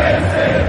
Amen.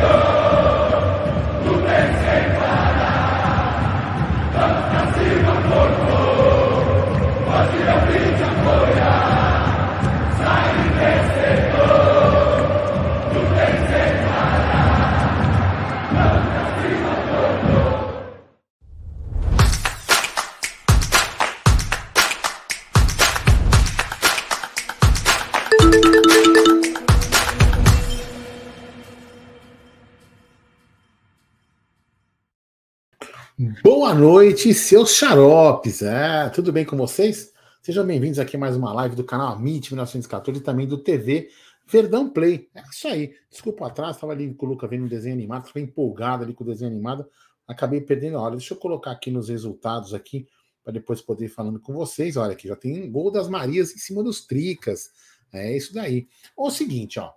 Boa noite, seus xaropes. É, tudo bem com vocês? Sejam bem-vindos aqui a mais uma live do canal Amit 1914 e também do TV Verdão Play. É isso aí. Desculpa atrás, estava ali com o Luca vendo um desenho animado, estava empolgado ali com o desenho animado, acabei perdendo a hora. Deixa eu colocar aqui nos resultados aqui para depois poder ir falando com vocês. Olha aqui, já tem gol das Marias em cima dos Tricas. É isso daí. O seguinte, ó.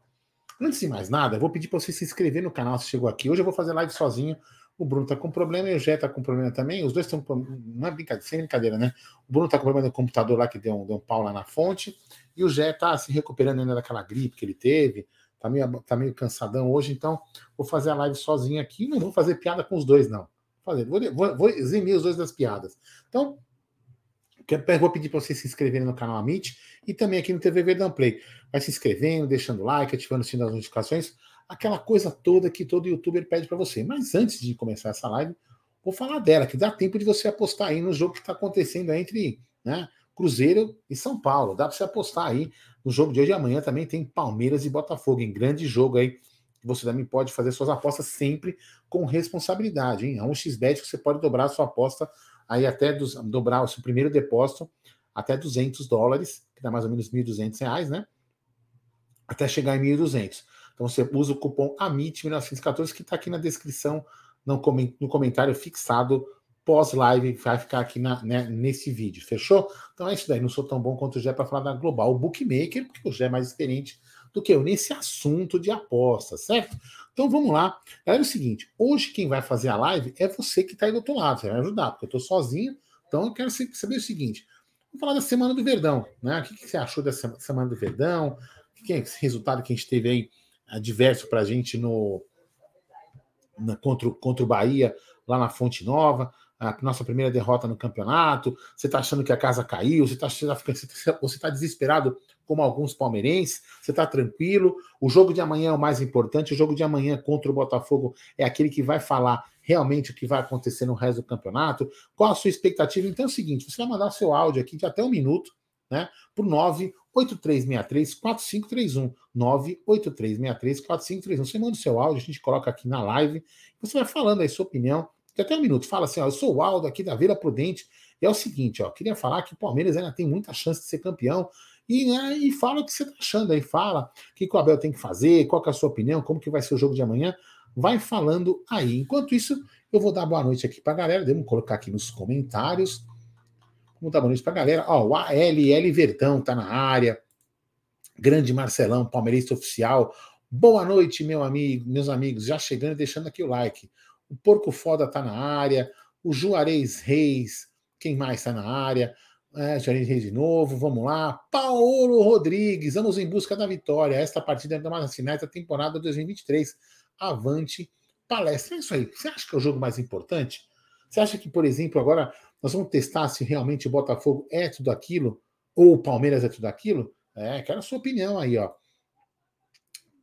Antes de mais nada, eu vou pedir para você se inscrever no canal se chegou aqui. Hoje eu vou fazer live sozinho o Bruno tá com problema e o Jé tá com problema também. Os dois estão com. Não é brincadeira, sem brincadeira, né? O Bruno tá com problema no computador lá que deu um, deu um pau lá na fonte. E o Jé tá se recuperando ainda daquela gripe que ele teve. Tá meio, tá meio cansadão hoje, então vou fazer a live sozinho aqui. Não vou fazer piada com os dois, não. Fazer, vou, vou, vou eximir os dois das piadas. Então, vou pedir para vocês se inscreverem no canal Amit e também aqui no TV Verdão Play. Vai se inscrevendo, deixando like, ativando o sininho das notificações aquela coisa toda que todo youtuber pede para você. Mas antes de começar essa live, vou falar dela, que dá tempo de você apostar aí no jogo que está acontecendo entre né, Cruzeiro e São Paulo. Dá para você apostar aí no jogo de hoje e amanhã também tem Palmeiras e Botafogo, em grande jogo aí. Você também pode fazer suas apostas sempre com responsabilidade, hein? É um xbet que você pode dobrar a sua aposta aí até dos, dobrar o seu primeiro depósito até 200 dólares, que dá mais ou menos 1.200 reais, né? Até chegar em 1.200. Então você usa o cupom AMIT1914 que está aqui na descrição, no, comentário fixado pós-live, vai ficar aqui na, né, nesse vídeo, fechou? Então é isso daí, não sou tão bom quanto o Gé para falar da Global Bookmaker, porque o Gé é mais experiente do que eu nesse assunto de apostas, certo? Então vamos lá. É o seguinte, hoje quem vai fazer a live é você que está aí do outro lado, você vai ajudar, porque eu estou sozinho, então eu quero saber o seguinte, vamos falar da Semana do Verdão, né? O que, que você achou dessa Semana do Verdão? O que é esse resultado que a gente teve aí adverso para a gente no, contra, contra o Bahia, lá na Fonte Nova, a nossa primeira derrota no campeonato. Você está achando que a casa caiu? Você está você tá desesperado, como alguns palmeirenses? Você está tranquilo? O jogo de amanhã é o mais importante. O jogo de amanhã contra o Botafogo é aquele que vai falar realmente o que vai acontecer no resto do campeonato. Qual a sua expectativa? Então é o seguinte: você vai mandar seu áudio aqui de até um minuto, né? Por 9 8363-4531. 98363-4531. Você manda o seu áudio, a gente coloca aqui na live. Você vai falando aí sua opinião. De até um minuto. Fala assim: ó, eu sou o Aldo aqui da Vila Prudente. E é o seguinte, ó, queria falar que o Palmeiras ainda tem muita chance de ser campeão. E, né, e fala o que você está achando aí. Fala o que, que o Abel tem que fazer, qual que é a sua opinião, como que vai ser o jogo de amanhã. Vai falando aí. Enquanto isso, eu vou dar boa noite aqui para a galera. Vamos colocar aqui nos comentários. Vamos dar boa noite para a galera. Ó, o ALL Vertão tá na área. Grande Marcelão, palmeirista oficial. Boa noite, meu amigo, meus amigos. Já chegando e deixando aqui o like. O Porco Foda tá na área. O Juarez Reis. Quem mais está na área? É, Juarez Reis de novo. Vamos lá. Paulo Rodrigues. Vamos em busca da vitória. Esta partida é da mais finais da temporada 2023. Avante palestra. É isso aí. Você acha que é o jogo mais importante? Você acha que, por exemplo, agora nós vamos testar se realmente o Botafogo é tudo aquilo ou o Palmeiras é tudo aquilo? É, quero a sua opinião aí, ó.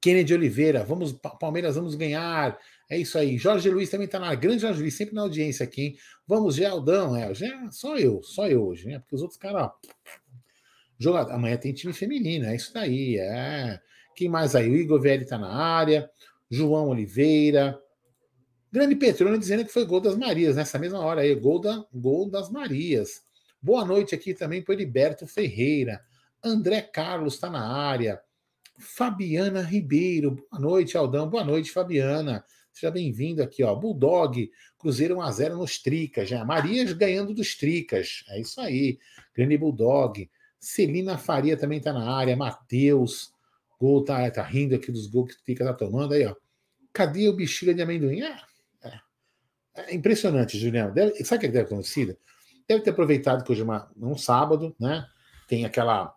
Kennedy Oliveira, vamos, Palmeiras, vamos ganhar. É isso aí. Jorge Luiz também está na grande Jorge Luiz, sempre na audiência aqui, hein? Vamos, Geraldão. É, só eu, só eu hoje, né? Porque os outros caras. Jogador, amanhã tem time feminino, é isso daí. É. Quem mais aí? O Igor Velli está na área. João Oliveira. Grande Petrônio dizendo que foi gol das Marias, nessa mesma hora aí, gol, da, gol das Marias. Boa noite aqui também para Heriberto Ferreira. André Carlos está na área. Fabiana Ribeiro. Boa noite, Aldão. Boa noite, Fabiana. Seja bem-vindo aqui, ó. Bulldog, Cruzeiro 1x0 nos Tricas. Já. Marias ganhando dos Tricas. É isso aí. Grande Bulldog. Celina Faria também está na área. Matheus. Gol tá, tá rindo aqui dos gols que o Tricas tá tomando aí, ó. Cadê o bexiga de amendoim? Ah, é impressionante, Juliano. Deve, sabe o que deve ter acontecido? Deve ter aproveitado que hoje é uma, um sábado, né? Tem aquela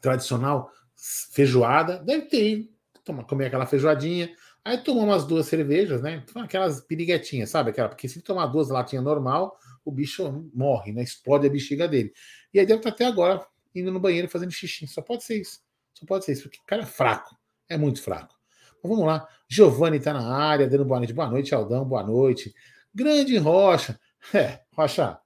tradicional feijoada. Deve ter toma, comer aquela feijoadinha, aí toma umas duas cervejas, né? Aquelas piriguetinhas, sabe? Aquela, porque se tomar duas latinhas normal, o bicho morre, né? Explode a bexiga dele. E aí deve estar até agora indo no banheiro fazendo xixi. Só pode ser isso. Só pode ser isso, porque o cara é fraco. É muito fraco. Então vamos lá. Giovanni está na área, dando boa noite. Boa noite, Aldão. Boa noite. Grande Rocha. É, Rocha,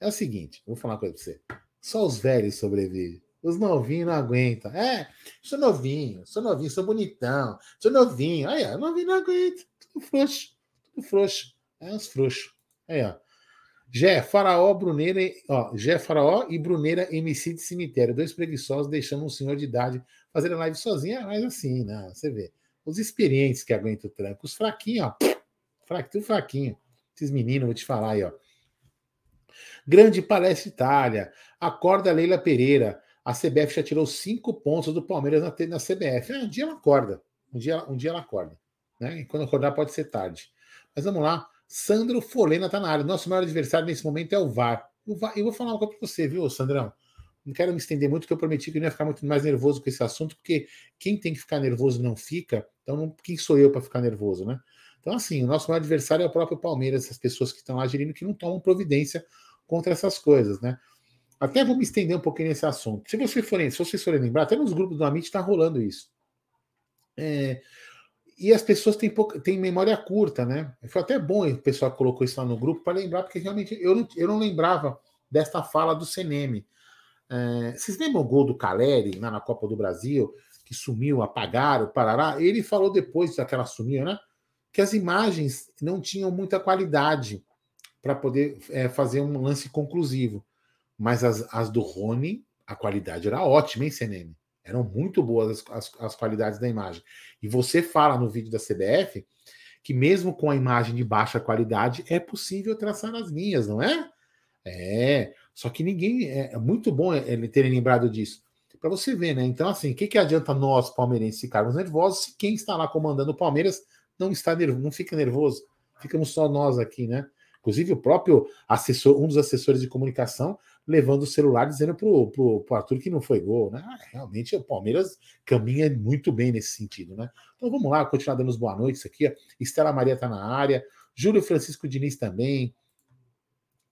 é o seguinte, vou falar uma coisa pra você. Só os velhos sobrevivem. Os novinhos não aguentam. É, sou novinho, sou novinho, sou bonitão, sou novinho. Aí, ó, novinho não aguenta. Tudo frouxo, tudo frouxo. É uns frouxos. Aí, ó. Jé, Faraó, Bruneira, ó, Jé, Faraó e Bruneira, MC de cemitério. Dois preguiçosos deixando um senhor de idade fazer a live sozinho. É mais assim, né? Você vê. Os experientes que aguentam o tranco. Os fraquinhos, ó. Fraquinho, fraquinho. Esses meninos, vou te falar aí, ó. Grande Palestra Itália. Acorda Leila Pereira. A CBF já tirou cinco pontos do Palmeiras na, na CBF. É, um dia ela acorda. Um dia, um dia ela acorda. Né? E quando acordar pode ser tarde. Mas vamos lá. Sandro Folena está na área. Nosso maior adversário nesse momento é o VAR. O VAR eu vou falar uma coisa para você, viu, Sandrão? Não quero me estender muito, porque eu prometi que não ia ficar muito mais nervoso com esse assunto, porque quem tem que ficar nervoso não fica. Então, quem sou eu para ficar nervoso, né? Então, assim, o nosso maior adversário é o próprio Palmeiras, essas pessoas que estão lá gerindo que não tomam providência contra essas coisas, né? Até vou me estender um pouquinho nesse assunto. Se vocês forem, se vocês forem lembrar, até nos grupos do Amit está rolando isso. É, e as pessoas têm, pouca, têm memória curta, né? Foi até bom o pessoal colocou isso lá no grupo para lembrar, porque realmente eu não, eu não lembrava desta fala do Seneme. É, vocês lembram o gol do Caleri lá na Copa do Brasil, que sumiu, apagaram, parará? Ele falou depois daquela sumiu, né? Que as imagens não tinham muita qualidade para poder é, fazer um lance conclusivo. Mas as, as do Rony, a qualidade era ótima, hein, Seneme? Eram muito boas as, as, as, qualidades da imagem. E você fala no vídeo da CBF que mesmo com a imagem de baixa qualidade é possível traçar as linhas, não é? É. Só que ninguém. É, é muito bom ele terem lembrado disso. Para você ver, né? Então, assim, o que, que adianta nós, palmeirenses, ficarmos nervosos se quem está lá comandando o Palmeiras não está nervoso, não fica nervoso? Ficamos só nós aqui, né? Inclusive, o próprio assessor, um dos assessores de comunicação, levando o celular dizendo para o Arthur que não foi gol. Né? Ah, realmente o Palmeiras caminha muito bem nesse sentido. Né? Então vamos lá, continuar dando as boas noites aqui. Ó. Estela Maria está na área, Júlio Francisco Diniz também.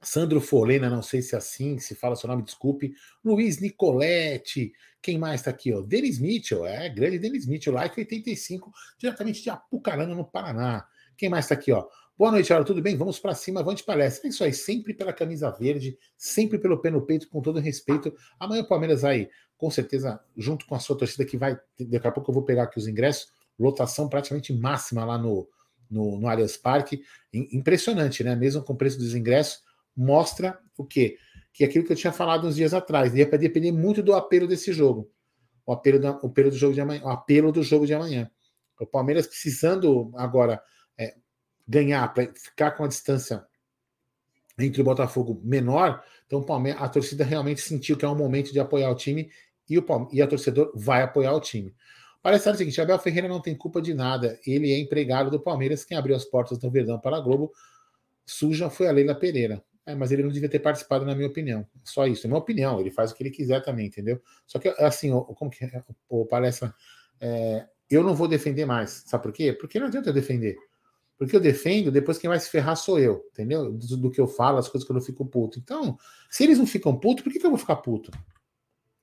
Sandro Folena, não sei se é assim se fala seu nome, desculpe. Luiz Nicolette, quem mais está aqui? Ó? Denis Mitchell, é, grande Denis Mitchell, like 85, diretamente de Apucarana, no Paraná. Quem mais está aqui? Ó? Boa noite, Aura, tudo bem? Vamos para cima, avante palestra. É isso aí, sempre pela camisa verde, sempre pelo pé no peito, com todo respeito. Amanhã o Palmeiras vai, com certeza, junto com a sua torcida, que vai. Daqui a pouco eu vou pegar aqui os ingressos, lotação praticamente máxima lá no, no, no Allianz Parque. Impressionante, né? Mesmo com o preço dos ingressos, mostra o quê? Que é aquilo que eu tinha falado uns dias atrás, ia depender muito do apelo desse jogo. O apelo, do, o apelo do jogo de amanhã. O apelo do jogo de amanhã. O Palmeiras precisando agora ganhar, para ficar com a distância entre o Botafogo menor, então a torcida realmente sentiu que é um momento de apoiar o time e, o, e a torcedor vai apoiar o time. Parece o seguinte: Abel Ferreira não tem culpa de nada, ele é empregado do Palmeiras, quem abriu as portas do Verdão para a Globo suja foi a Leila Pereira. É, mas ele não devia ter participado, na minha opinião. Só isso, é minha opinião. Ele faz o que ele quiser também, entendeu? Só que, assim, como que é? O palestra. É, eu não vou defender mais. Sabe por quê? Porque não adianta eu defender. Porque eu defendo, depois quem vai se ferrar sou eu, entendeu? Do, do, que eu falo, as coisas que eu não fico puto. Então, se eles não ficam puto, por que, que eu vou ficar puto?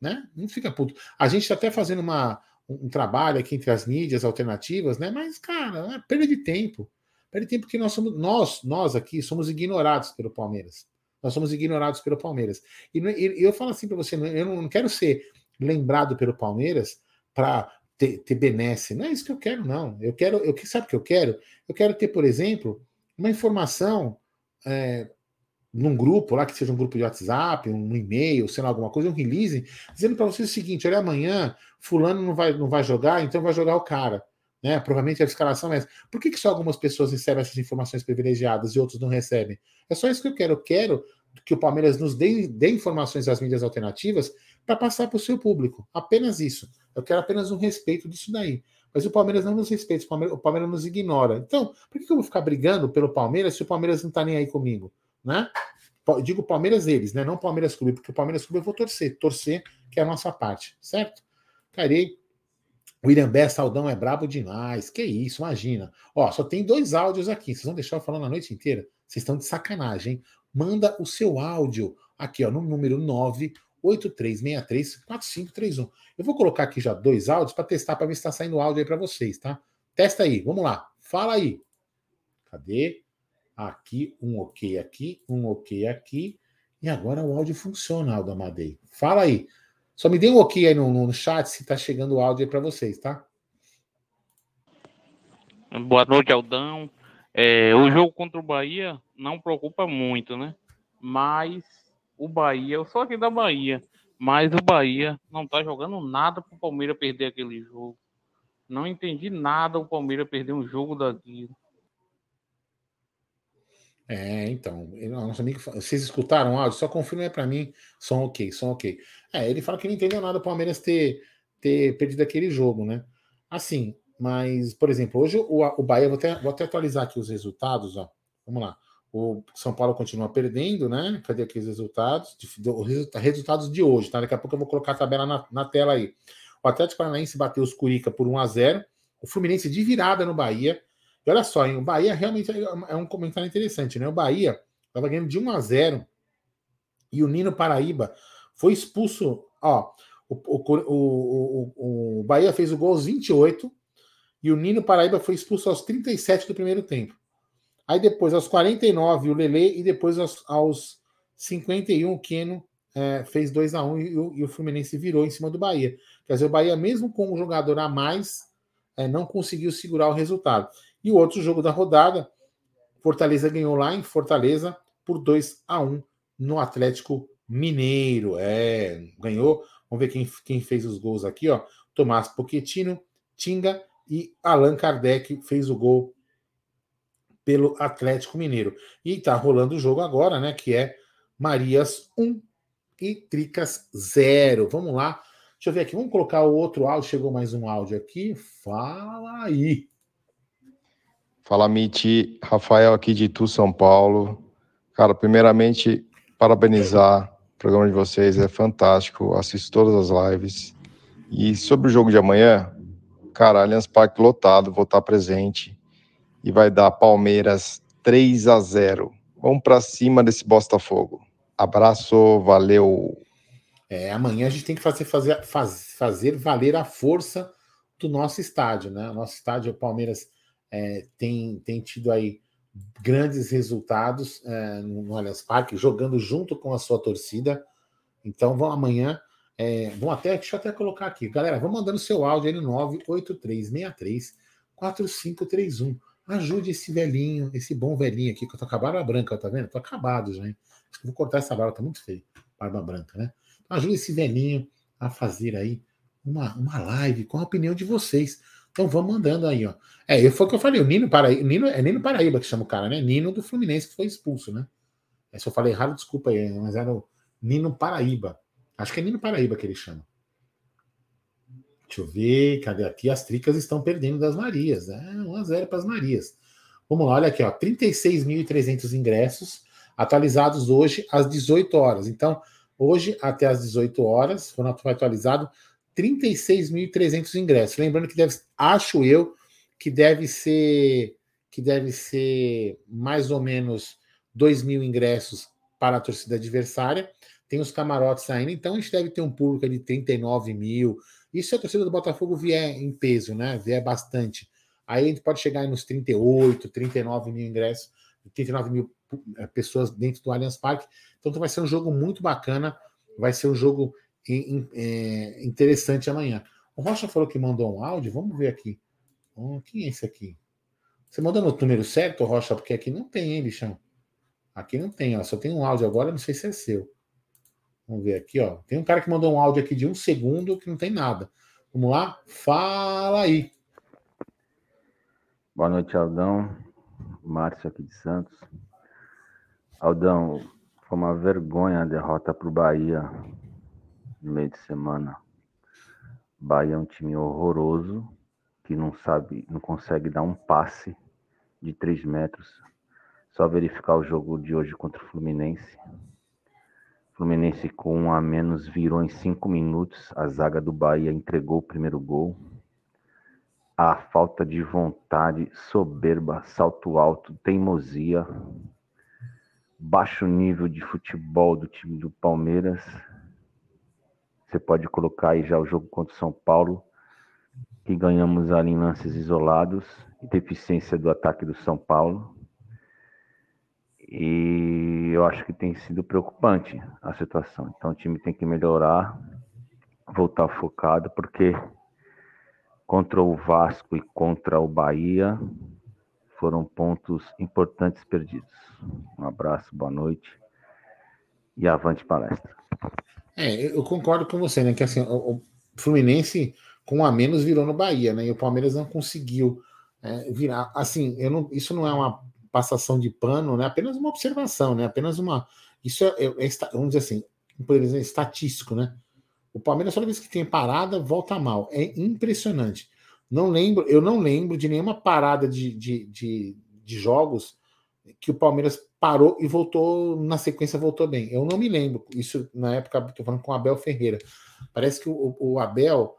Né? Não fica puto. A gente está até fazendo uma, um trabalho aqui entre as mídias alternativas, né? Mas, cara, é perda de tempo. Perda de tempo porque nós somos, nós, nós aqui somos ignorados pelo Palmeiras. Nós somos ignorados pelo Palmeiras. E, e eu falo assim para você, eu não quero ser lembrado pelo Palmeiras para ter, ter benesse. Não é isso que eu quero, não. Eu quero, eu sabe o que eu quero? Eu quero ter, por exemplo, uma informação é, num grupo lá, que seja um grupo de WhatsApp, um e-mail, sei lá, alguma coisa, um release, dizendo para vocês o seguinte: olha, amanhã fulano não vai, não vai jogar, então vai jogar o cara. Né? Provavelmente a escalação é essa. Por que, que só algumas pessoas recebem essas informações privilegiadas e outros não recebem? É só isso que eu quero. Eu quero que o Palmeiras nos dê, dê informações das mídias alternativas para passar para o seu público. Apenas isso. Eu quero apenas um respeito disso daí. Mas o Palmeiras não nos respeita, o Palmeiras, o Palmeiras nos ignora. Então, por que eu vou ficar brigando pelo Palmeiras se o Palmeiras não está nem aí comigo? Né? Digo Palmeiras eles, né? Não Palmeiras Clube, porque o Palmeiras Clube eu vou torcer. Torcer, que é a nossa parte, certo? Carei. William Bessa Aldão é brabo demais. Que isso, imagina. Ó, só tem dois áudios aqui. Vocês vão deixar eu falando a noite inteira? Vocês estão de sacanagem? Manda o seu áudio aqui, ó, no número 983634531. Eu vou colocar aqui já dois áudios para testar para ver se está saindo áudio aí para vocês, tá? Testa aí, vamos lá. Fala aí. Cadê? Aqui, um ok aqui, um ok aqui. E agora o áudio funciona, Aldo Amadei. Fala aí. Só me dê um ok aí no, no chat se tá chegando o áudio aí para vocês, tá? Boa noite, Aldão. É, o jogo contra o Bahia não preocupa muito, né? Mas o Bahia, eu sou aqui da Bahia, mas o Bahia não tá jogando nada pro Palmeiras perder aquele jogo. Não entendi nada o Palmeiras perder um jogo daquilo. É, então, nosso amigo, vocês escutaram o áudio? Só confirma para mim, som ok, som ok. É, ele fala que não entendeu nada o Palmeiras ter, ter perdido aquele jogo, né? Assim, mas, por exemplo, hoje o, o Bahia, vou até, vou até atualizar aqui os resultados, ó. Vamos lá. O São Paulo continua perdendo, né? Cadê aqui os resultados? Os resultados de hoje, tá? Daqui a pouco eu vou colocar a tabela na, na tela aí. O Atlético Paranaense bateu os Curica por 1 a 0 O Fluminense de virada no Bahia. E olha só, hein, o Bahia realmente é um comentário interessante, né? O Bahia estava ganhando de 1 a 0 e o Nino Paraíba foi expulso. Ó, o, o, o, o, Bahia fez o gol aos 28 e o Nino Paraíba foi expulso aos 37 do primeiro tempo. Aí depois, aos 49, o Lele e depois aos, aos 51, o Keno é, fez 2 a 1 e o, e o Fluminense virou em cima do Bahia. Quer dizer, o Bahia, mesmo com um jogador a mais, é, não conseguiu segurar o resultado. E o outro jogo da rodada, Fortaleza ganhou lá em Fortaleza por 2 a 1 no Atlético Mineiro. É, ganhou. Vamos ver quem, quem fez os gols aqui, ó. Tomás Pochettino, Tinga e Allan Kardec fez o gol pelo Atlético Mineiro. E tá rolando o jogo agora, né, que é Marias 1 e Tricas 0. Vamos lá. Deixa eu ver aqui, vamos colocar o outro áudio. Chegou mais um áudio aqui. Fala aí. Fala, Miti. Rafael aqui de Itu, São Paulo. Cara, primeiramente, parabenizar o programa de vocês, é fantástico. Assisto todas as lives. E sobre o jogo de amanhã, cara, Allianz Parque lotado, vou estar presente. E vai dar Palmeiras 3 a 0. Vamos para cima desse Botafogo. Abraço, valeu. É, amanhã a gente tem que fazer, fazer, faz, fazer valer a força do nosso estádio, né? O nosso estádio, o Palmeiras é, tem, tem tido aí grandes resultados é, no Allianz Parque, jogando junto com a sua torcida. Então vão amanhã, é, vão até, deixa eu até colocar aqui, galera, vão mandando seu áudio aí no 98363 4531. Ajude esse velhinho, esse bom velhinho aqui, que eu tô com a barba branca, tá vendo? Tô acabado já, hein? Acho que vou cortar essa barba, tá muito feio. Barba branca, né? Então, ajude esse velhinho a fazer aí uma, uma live com a opinião de vocês. Então vamos mandando aí, ó. É, foi o que eu falei, o Nino Paraíba, Nino, é Nino Paraíba que chama o cara, né? Nino do Fluminense que foi expulso, né? É, se eu falei errado, desculpa aí, mas era o Nino Paraíba. Acho que é Nino Paraíba que ele chama. Deixa eu ver, cadê aqui? As tricas estão perdendo das Marias. É 1x0 para as Marias. Vamos lá, olha aqui, ó. 36.300 ingressos atualizados hoje às 18 horas. Então, hoje até às 18 horas, foram atualizados 36.300 ingressos. Lembrando que deve, acho eu, que deve ser que deve ser mais ou menos 2 mil ingressos para a torcida adversária. Tem os camarotes ainda, então a gente deve ter um público de 39 mil. E se a torcida do Botafogo vier em peso, né? Vier bastante. Aí a gente pode chegar nos 38, 39 mil ingressos, 39 mil eh, pessoas dentro do Allianz Parque. Então vai ser um jogo muito bacana. Vai ser um jogo é, interessante amanhã. O Rocha falou que mandou um áudio, vamos ver aqui. Quem é esse aqui? Você mandou no número certo, Rocha? Porque aqui não tem, hein, bichão? Aqui não tem, ó. Só tem um áudio agora, não sei se é seu. Vamos ver aqui, ó. Tem um cara que mandou um áudio aqui de um segundo que não tem nada. Vamos lá? Fala aí. Boa noite, Aldão. Márcio aqui de Santos. Aldão, foi uma vergonha a derrota para o Bahia no meio de semana. Bahia é um time horroroso, que não sabe, não consegue dar um passe de 3 metros. Só verificar o jogo de hoje contra o Fluminense. Fluminense com um a menos virou em cinco minutos. A zaga do Bahia entregou o primeiro gol. a falta de vontade, soberba, salto alto, teimosia, baixo nível de futebol do time do Palmeiras. Você pode colocar aí já o jogo contra o São Paulo, que ganhamos ali em lances isolados, e deficiência do ataque do São Paulo. E eu acho que tem sido preocupante a situação. Então o time tem que melhorar, voltar focado, porque contra o Vasco e contra o Bahia foram pontos importantes perdidos. Um abraço, boa noite e avante palestra. É, eu concordo com você, né? Que assim, o Fluminense com a menos virou no Bahia, né? E o Palmeiras não conseguiu é, virar. Assim, eu não, isso não é uma passação de pano, né? Apenas uma observação, né? Apenas uma. Isso é, é, é vamos dizer assim, por exemplo, estatístico, né? O Palmeiras, toda vez que tem parada, volta mal. É impressionante. Não lembro, eu não lembro de nenhuma parada de, de, de, de jogos que o Palmeiras parou e voltou, na sequência voltou bem. Eu não me lembro. Isso na época, estou falando com o Abel Ferreira. Parece que o, o, Abel.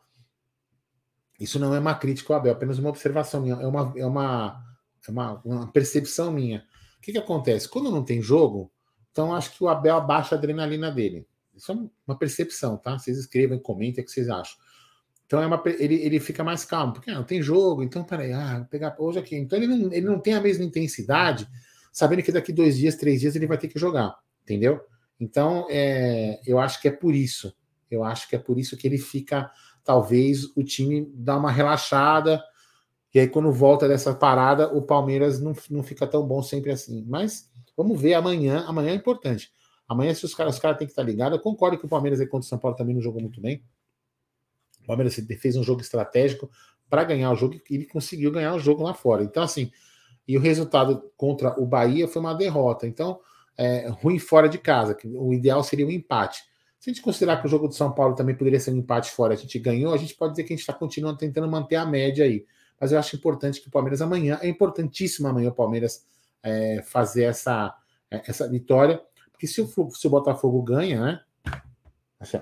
Isso não é uma crítica ao Abel, apenas uma observação minha. É uma, é uma, é uma, uma percepção minha. O que, que acontece? Quando não tem jogo, então acho que o Abel abaixa a adrenalina dele. Isso é uma percepção, tá? Vocês escrevam, comentem o que vocês acham. Então é uma, ele, ele fica mais calmo, porque ah, não tem jogo, então peraí, ah, pegar hoje aqui. Então ele não, ele não tem a mesma intensidade, sabendo que daqui dois dias, três dias ele vai ter que jogar, entendeu? Então é, eu acho que é por isso. Eu acho que é por isso que ele fica, talvez, o time dá uma relaxada, e aí quando volta dessa parada, o Palmeiras não, não fica tão bom sempre assim. Mas vamos ver amanhã, amanhã é importante. Amanhã, se os caras, os caras têm que estar ligados, eu concordo que o Palmeiras aí contra o São Paulo também não jogou muito bem. O Palmeiras fez um jogo estratégico para ganhar o jogo e ele conseguiu ganhar o jogo lá fora. Então, assim, e o resultado contra o Bahia foi uma derrota. Então, é, ruim fora de casa, o ideal seria um empate. Se a gente considerar que o jogo do São Paulo também poderia ser um empate fora, a gente ganhou, a gente pode dizer que a gente está continuando tentando manter a média aí. Mas eu acho importante que o Palmeiras amanhã, é importantíssimo amanhã o Palmeiras é, fazer essa, é, essa vitória porque se o, se o Botafogo ganha, né? Assim,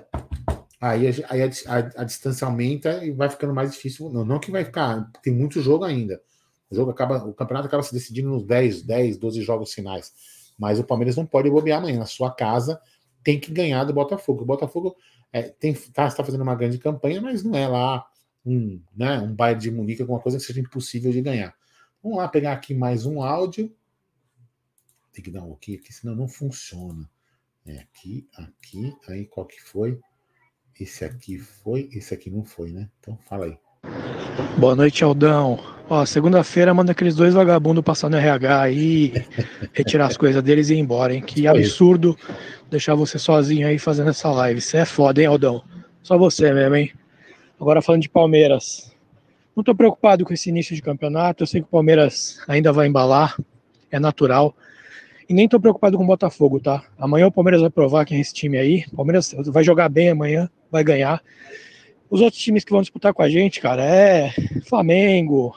aí, a, aí a, a, a, distância aumenta e vai ficando mais difícil. Não, não que vai ficar, tem muito jogo ainda. O jogo acaba, o campeonato acaba se decidindo nos 10, 10, 12 jogos finais. Mas o Palmeiras não pode bobear amanhã. Na sua casa tem que ganhar do Botafogo. O Botafogo é, tem, tá, está fazendo uma grande campanha, mas não é lá um, né, um baile de Munique, alguma coisa que seja impossível de ganhar. Vamos lá pegar aqui mais um áudio. Tem que dar um ok aqui, senão não funciona. É aqui, aqui, aí qual que foi? Esse aqui foi, esse aqui não foi, né? Então fala aí. Boa noite, Aldão. Ó, segunda-feira manda aqueles dois vagabundos passar no RH aí, retirar as coisas deles e ir embora, hein? Que absurdo deixar você sozinho aí fazendo essa live. Você é foda, hein, Aldão? Só você mesmo, hein? Agora falando de Palmeiras. Não tô preocupado com esse início de campeonato. Eu sei que o Palmeiras ainda vai embalar, é natural. E nem tô preocupado com o Botafogo, tá? Amanhã o Palmeiras vai provar quem é esse time aí. O Palmeiras vai jogar bem amanhã, vai ganhar. Os outros times que vão disputar com a gente, cara, é Flamengo,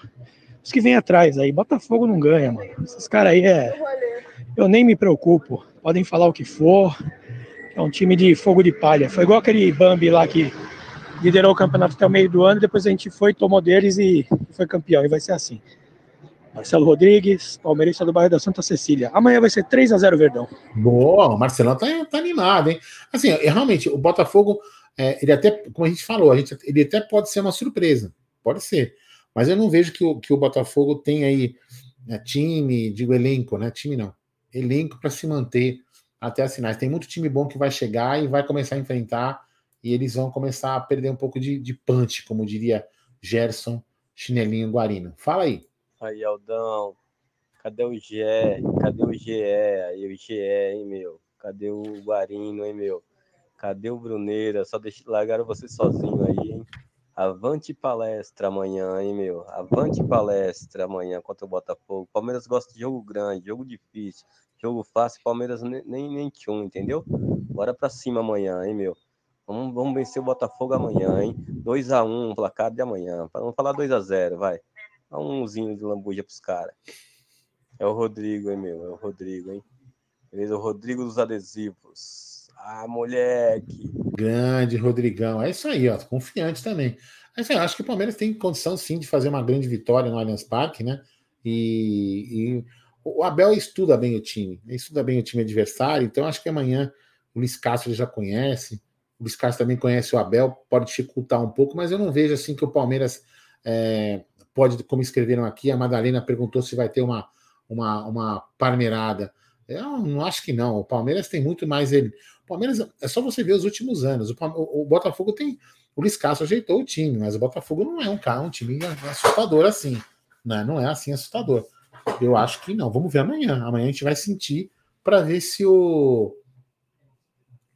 os que vêm atrás aí. Botafogo não ganha, mano. Esses caras aí é. Eu nem me preocupo. Podem falar o que for. É um time de fogo de palha. Foi igual aquele Bambi lá que liderou o campeonato até o meio do ano, depois a gente foi, tomou deles e foi campeão. E vai ser assim. Marcelo Rodrigues, palmeirista do bairro da Santa Cecília. Amanhã vai ser 3 a 0 Verdão. Boa, o Marcelão tá, tá animado, hein? Assim, realmente, o Botafogo, é, ele até, como a gente falou, a gente, ele até pode ser uma surpresa. Pode ser. Mas eu não vejo que o, que o Botafogo tem aí né, time, digo elenco, né? Time não. Elenco para se manter até as finais. Tem muito time bom que vai chegar e vai começar a enfrentar e eles vão começar a perder um pouco de, de punch, como diria Gerson Chinelinho Guarino. Fala aí. Aí, Aldão, cadê o GE? Cadê o GE? Aí, o GE, hein, meu? Cadê o Guarino, hein, meu? Cadê o Bruneira? Só deixa, largaram você sozinho aí, hein? Avante palestra amanhã, hein, meu? Avante palestra amanhã contra o Botafogo. Palmeiras gosta de jogo grande, jogo difícil, jogo fácil. Palmeiras nem, nem, nem tchum, entendeu? Bora pra cima amanhã, hein, meu? Vamos, vamos vencer o Botafogo amanhã, hein? 2x1, placar de amanhã. Vamos falar 2x0, vai. Dá umzinho de lambuja pros caras. É o Rodrigo, hein, meu? É o Rodrigo, hein? Beleza? O Rodrigo dos adesivos. Ah, moleque. Grande Rodrigão. É isso aí, ó. Confiante também. Eu acho que o Palmeiras tem condição sim de fazer uma grande vitória no Allianz Parque, né? E, e o Abel estuda bem o time, estuda bem o time adversário, então acho que amanhã o Luiz Castro já conhece, o Luiz Castro também conhece o Abel, pode dificultar um pouco, mas eu não vejo assim que o Palmeiras é, pode, como escreveram aqui, a Madalena perguntou se vai ter uma, uma, uma parmeirada. Eu não acho que não. O Palmeiras tem muito mais ele. O Palmeiras é só você ver os últimos anos. O, o, Botafogo tem. O Luiz ajeitou o time, mas o Botafogo não é um cara, um time assustador assim. Né? Não é assim assustador. Eu acho que não. Vamos ver amanhã. Amanhã a gente vai sentir para ver se o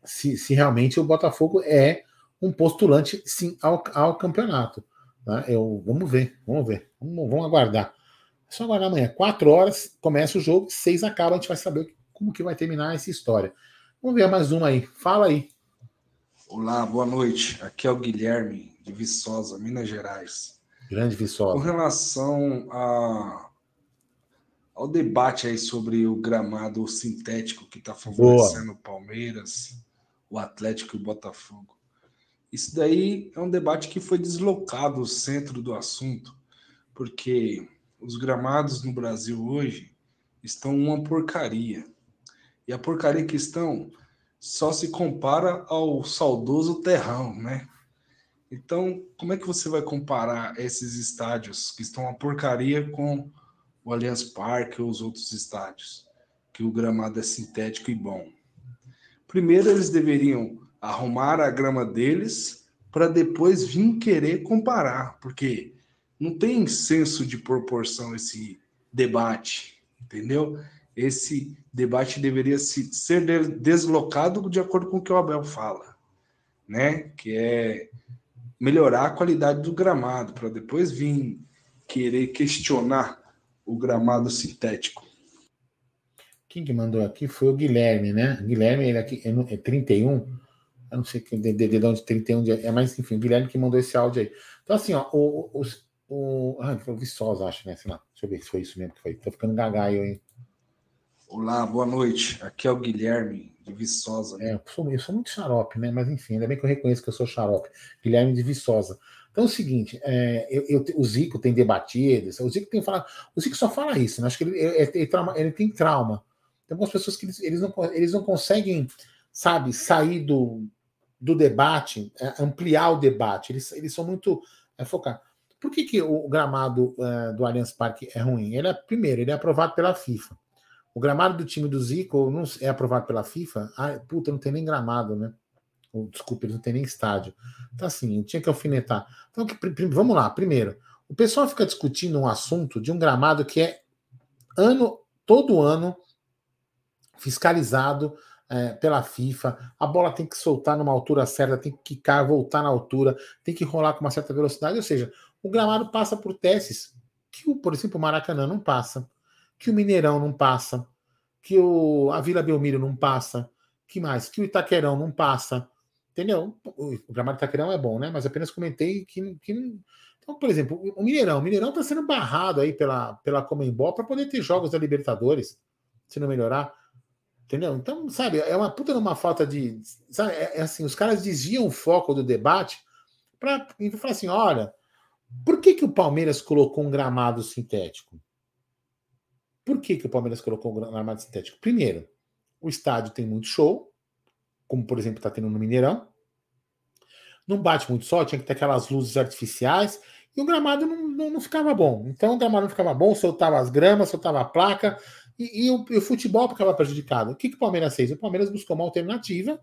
se, se, realmente o Botafogo é um postulante sim ao, ao campeonato. Né? Eu, vamos ver, vamos ver, vamos, vamos aguardar. É só aguardar amanhã. Quatro horas começa o jogo, seis acaba, a gente vai saber como que vai terminar essa história. Vamos ver mais uma aí. Fala aí. Olá, boa noite. Aqui é o Guilherme de Viçosa, Minas Gerais. Grande Viçosa. Com relação a, ao debate aí sobre o gramado sintético que está favorecendo o Palmeiras, o Atlético e o Botafogo. Isso daí é um debate que foi deslocado do centro do assunto, porque os gramados no Brasil hoje estão uma porcaria. E a porcaria que estão só se compara ao saudoso terrão, né? Então, como é que você vai comparar esses estádios que estão uma porcaria com o Allianz Parque ou os outros estádios, que o gramado é sintético e bom? Primeiro, eles deveriam arrumar a grama deles para depois vir querer comparar, porque não tem senso de proporção esse debate, entendeu? Esse debate deveria ser deslocado de acordo com o que o Abel fala, né? Que é melhorar a qualidade do gramado para depois vir querer questionar o gramado sintético. Quem que mandou aqui foi o Guilherme, né? Guilherme, ele aqui é 31. É eu não sei de, de, de onde 31 é, mas enfim, o Guilherme que mandou esse áudio aí. Então, assim, ó, o, o, o, ah, foi o Viçosa, acho, né? Sei lá, deixa eu ver se foi isso mesmo que foi. Tô ficando gagaio, hein? Olá, boa noite. Aqui é o Guilherme de Viçosa. É, eu sou, eu sou muito xarope, né? Mas enfim, ainda bem que eu reconheço que eu sou xarope. Guilherme de Viçosa. Então é o seguinte, é, eu, eu, o Zico tem debatido, o Zico tem falado, o Zico só fala isso, né? Acho que ele, ele, ele, ele tem trauma. Tem algumas pessoas que eles, eles, não, eles não conseguem, sabe, sair do, do debate, é, ampliar o debate. Eles, eles são muito é, focados. Por que, que o gramado é, do Allianz Parque é ruim? Ele é, primeiro, ele é aprovado pela FIFA. O gramado do time do Zico não é aprovado pela FIFA. Ah, puta, não tem nem gramado, né? desculpa, ele não tem nem estádio. Então, assim, tinha que alfinetar. Então, vamos lá. Primeiro, o pessoal fica discutindo um assunto de um gramado que é ano, todo ano, fiscalizado é, pela FIFA. A bola tem que soltar numa altura certa, tem que quicar, voltar na altura, tem que rolar com uma certa velocidade. Ou seja, o gramado passa por testes que, por exemplo, o Maracanã não passa, que o Mineirão não passa, que o, a Vila Belmiro não passa, que mais? Que o Itaquerão não passa. Entendeu? O gramado Itaquerão é bom, né? Mas apenas comentei que, que então, por exemplo, o Mineirão, o Mineirão está sendo barrado aí pela, pela Comembol para poder ter jogos da Libertadores, se não melhorar. Entendeu? Então, sabe, é uma puta numa falta de. Sabe, é, é assim, os caras desviam o foco do debate para falar assim: olha, por que, que o Palmeiras colocou um gramado sintético? Por que, que o Palmeiras colocou um gramado sintético? Primeiro, o estádio tem muito show, como por exemplo está tendo no Mineirão. Não bate muito sol, tinha que ter aquelas luzes artificiais e o gramado não, não, não ficava bom. Então o gramado não ficava bom, soltava as gramas, soltava a placa, e, e, o, e o, futebol ficava prejudicado. O que, que o Palmeiras fez? O Palmeiras buscou uma alternativa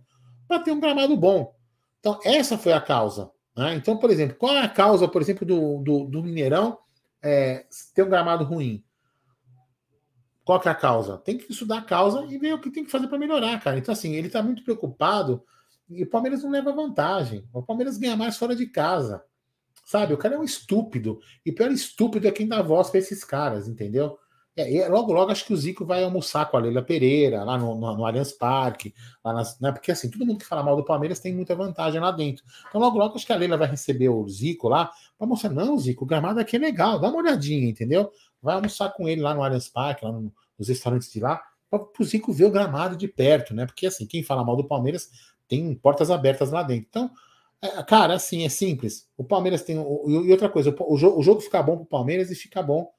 para ter um gramado bom. Então, essa foi a causa. Né? Então, por exemplo, qual é a causa, por exemplo, do, do, do Mineirão é, ter um gramado ruim? Qual que é a causa? Tem que estudar a causa e ver o que tem que fazer para melhorar, cara. Então, assim, ele está muito preocupado e o Palmeiras não leva vantagem. O Palmeiras ganha mais fora de casa. Sabe? O cara é um estúpido. E pior estúpido é quem dá voz para esses caras, entendeu? É, logo, logo acho que o Zico vai almoçar com a Leila Pereira, lá no, no, no Allianz Parque, lá nas, né, porque assim, todo mundo que fala mal do Palmeiras tem muita vantagem lá dentro. Então, logo, logo acho que a Leila vai receber o Zico lá para mostrar: não, Zico, o gramado aqui é legal, dá uma olhadinha, entendeu? Vai almoçar com ele lá no Allianz Parque, lá no, nos restaurantes de lá, para o Zico ver o gramado de perto, né? Porque assim, quem fala mal do Palmeiras tem portas abertas lá dentro. Então, é, cara, assim, é simples. O Palmeiras tem. E outra coisa, o jogo, o jogo fica bom pro Palmeiras e fica bom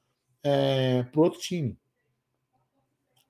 é, pro outro time.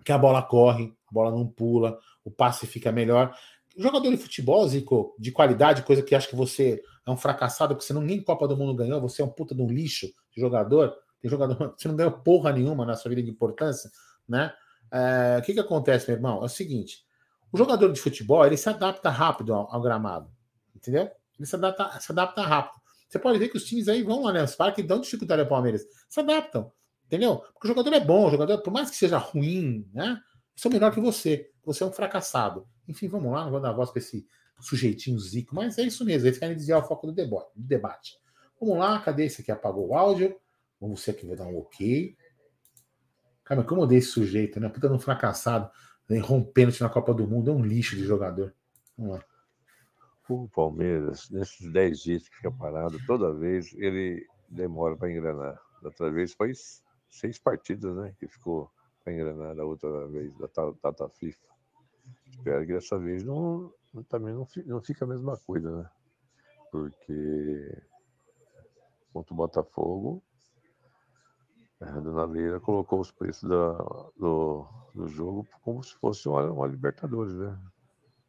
Que a bola corre, a bola não pula, o passe fica melhor. Jogador de futebol, Zico, de qualidade, coisa que acho que você é um fracassado, porque você não nem Copa do Mundo ganhou, você é um puta de um lixo de jogador. Tem jogador, você não ganhou porra nenhuma na sua vida de importância, né? É, o que, que acontece, meu irmão? É o seguinte: o jogador de futebol ele se adapta rápido ao, ao gramado, entendeu? Ele se adapta, se adapta rápido. Você pode ver que os times aí vão lá nos parques e dão dificuldade ao Palmeiras. Se adaptam, entendeu? Porque o jogador é bom, o jogador, por mais que seja ruim, né? São melhor que você. Você é um fracassado. Enfim, vamos lá, não vou dar voz para esse sujeitinho zico, mas é isso mesmo. Eles querem desviar o foco do debate. Vamos lá, cadê esse aqui? Apagou o áudio. Vamos ver aqui, vou dar um ok. Cara, como eu dei esse sujeito, né? Puta um fracassado, né? rompendo na Copa do Mundo. É um lixo de jogador. Vamos lá. O Palmeiras, nesses 10 dias que fica parado, toda vez ele demora para engrenar. Da outra vez foi seis partidas, né? Que ficou para engrenar da outra vez, da Tata FIFA. Espero que dessa vez não, também não, não fica a mesma coisa, né? Porque contra o Botafogo, a Dona Leira colocou os preços da, do, do jogo como se fosse uma, uma Libertadores, né?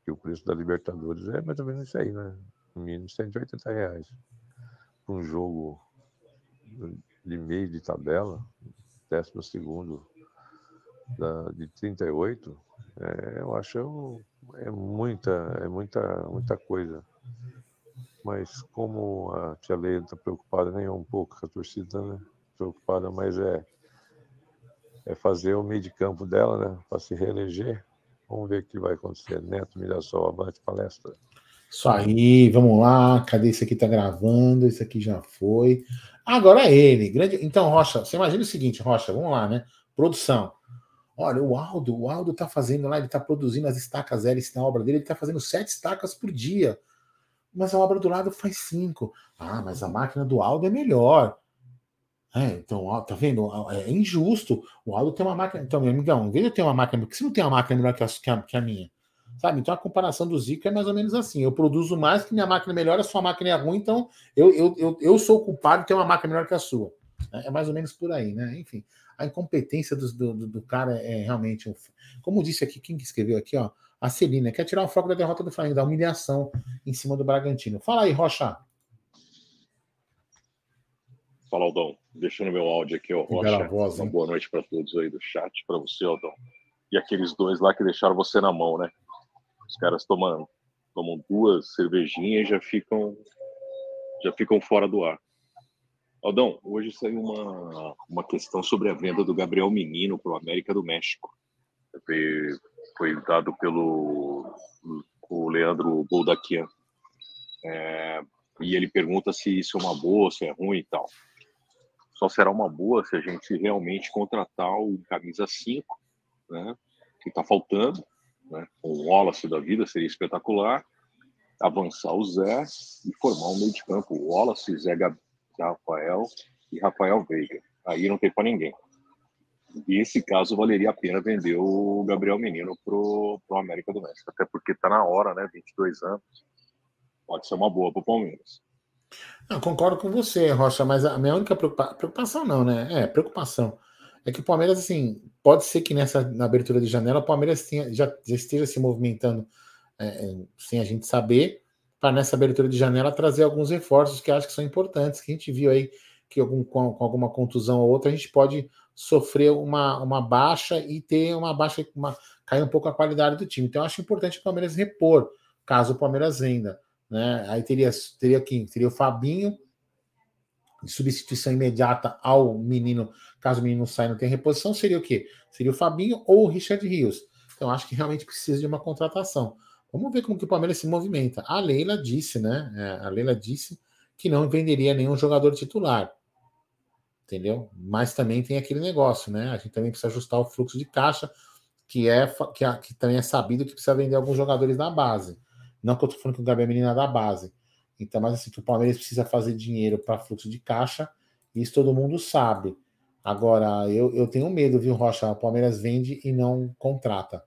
que o preço da Libertadores é mais ou menos isso aí, né? No mínimo 180 reais. Um jogo de meio de tabela, décimo segundo da, de 38, é, eu acho é muita, é muita, muita coisa. Mas como a tia Leila está preocupada nem um pouco com a torcida, né? Preocupada, mas é, é fazer o meio de campo dela, né? Para se reeleger Vamos ver o que vai acontecer. Neto Mirassol, avante palestra. Isso aí, vamos lá. Cadê esse aqui? Tá gravando, esse aqui já foi. Agora é ele. Grande... Então, Rocha, você imagina o seguinte, Rocha, vamos lá, né? Produção. Olha, o Aldo, o Aldo tá fazendo lá, ele tá produzindo as estacas hélices na obra dele, ele tá fazendo sete estacas por dia. Mas a obra do lado faz cinco. Ah, mas a máquina do Aldo é melhor. É, então, tá vendo? É injusto. O Aldo tem uma máquina. Então, meu amigão, de eu ter uma máquina, por que você não tem uma máquina melhor que a, que a, minha? Sabe? Então a comparação do Zico é mais ou menos assim. Eu produzo mais que minha máquina é melhor, a sua máquina é ruim, então eu, eu, eu, eu sou culpado de ter uma máquina melhor que a sua. É, é mais ou menos por aí, né? Enfim, a incompetência do, do, do cara é realmente. Como disse aqui, quem que escreveu aqui, ó? A Celina quer tirar o foco da derrota do Flamengo, da humilhação em cima do Bragantino. Fala aí, Rocha. Fala, Aldão. Deixando meu áudio aqui, ó, Rocha. Voz, Uma boa noite para todos aí do chat, para você, Aldão. E aqueles dois lá que deixaram você na mão, né? Os caras tomam, tomam duas cervejinhas e já ficam, já ficam fora do ar. Aldão, hoje saiu uma, uma questão sobre a venda do Gabriel Menino para o América do México. Foi, foi dado pelo o Leandro Boldaquian. É, e ele pergunta se isso é uma boa, se é ruim e tal só será uma boa se a gente realmente contratar o camisa 5, né, que está faltando, né, o Wallace da vida, seria espetacular, avançar o Zé e formar um meio de campo, o Wallace, Zé Rafael e Rafael Veiga. Aí não tem para ninguém. E esse caso valeria a pena vender o Gabriel Menino pro, pro América do México, até porque está na hora, né, 22 anos, pode ser uma boa para o Palmeiras. Não, concordo com você, Rocha, mas a minha única preocupação, não, né? É, preocupação. É que o Palmeiras, assim, pode ser que nessa na abertura de janela o Palmeiras tenha, já, já, esteja se movimentando é, é, sem a gente saber, para nessa abertura de janela trazer alguns reforços que acho que são importantes, que a gente viu aí que algum, com, com alguma contusão ou outra a gente pode sofrer uma, uma baixa e ter uma baixa, uma, cair um pouco a qualidade do time. Então, eu acho importante o Palmeiras repor, caso o Palmeiras venda. Né? Aí teria, teria quem? Teria o Fabinho, substituição imediata ao menino, caso o menino saia não tenha reposição, seria o quê? Seria o Fabinho ou o Richard Rios. Então, acho que realmente precisa de uma contratação. Vamos ver como que o Palmeiras se movimenta. A Leila disse, né? É, a Leila disse que não venderia nenhum jogador titular. Entendeu? Mas também tem aquele negócio, né? A gente também precisa ajustar o fluxo de caixa, que é que, que também é sabido que precisa vender alguns jogadores da base. Não que eu tô falando que o Gabriel é menina da base. Então, mas assim, que o Palmeiras precisa fazer dinheiro para fluxo de caixa, isso todo mundo sabe. Agora, eu, eu tenho medo, viu, Rocha? O Palmeiras vende e não contrata.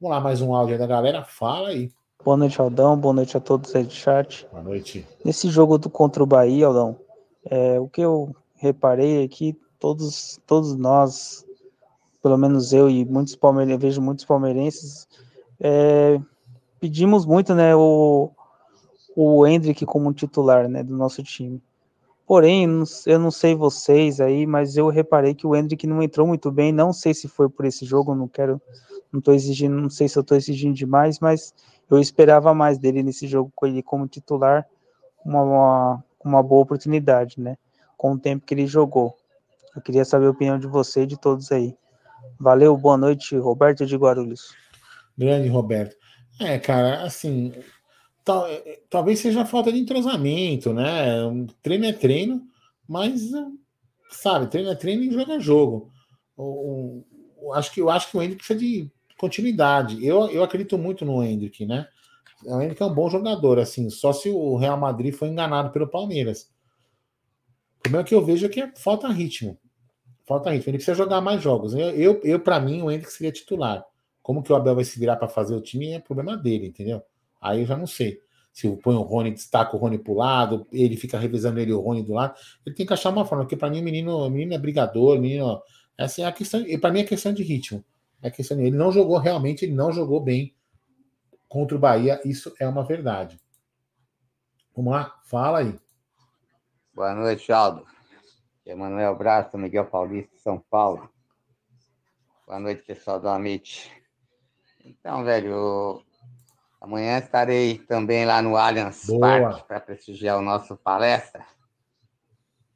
Vamos lá, mais um áudio aí da galera. Fala aí. Boa noite, Aldão. Boa noite a todos aí do chat. Boa noite. Nesse jogo do contra o Bahia, Aldão, é, o que eu reparei é que todos, todos nós, pelo menos eu e muitos palmeirenses, vejo muitos palmeirenses, é, pedimos muito, né, o, o Hendrick como titular, né, do nosso time. Porém, eu não sei vocês aí, mas eu reparei que o Hendrick não entrou muito bem. Não sei se foi por esse jogo, não quero, não tô exigindo, não sei se eu estou exigindo demais, mas eu esperava mais dele nesse jogo com ele como titular, uma, uma, uma boa oportunidade, né? Com o tempo que ele jogou. Eu queria saber a opinião de você e de todos aí. Valeu, boa noite, Roberto de Guarulhos. Grande Roberto. É, cara, assim, tal, é, talvez seja falta de entrosamento, né? Treino é treino, mas sabe, treino é treino e jogo é jogo. O, o, acho que eu acho que o Hendrick precisa de continuidade. Eu, eu acredito muito no Hendrick, né? O Hendrick é um bom jogador, assim, só se o Real Madrid foi enganado pelo Palmeiras. O problema que eu vejo é que falta ritmo. Falta ritmo. Ele precisa jogar mais jogos. Eu, eu, eu para mim, o Hendrick seria titular. Como que o Abel vai se virar para fazer o time é problema dele, entendeu? Aí eu já não sei. Se põe o Rony, destaca o Rony pro lado, ele fica revisando ele o Rony do lado. Ele tem que achar uma forma, porque para mim o menino, o menino é brigador, menino. Essa é a questão. Para mim é questão de ritmo. É questão de, ele não jogou realmente, ele não jogou bem contra o Bahia. Isso é uma verdade. Vamos lá, fala aí. Boa noite, Aldo. Emanuel Braço, Miguel Paulista, São Paulo. Boa noite, pessoal do Amit. Então, velho, amanhã estarei também lá no Allianz Parque para prestigiar o nosso palestra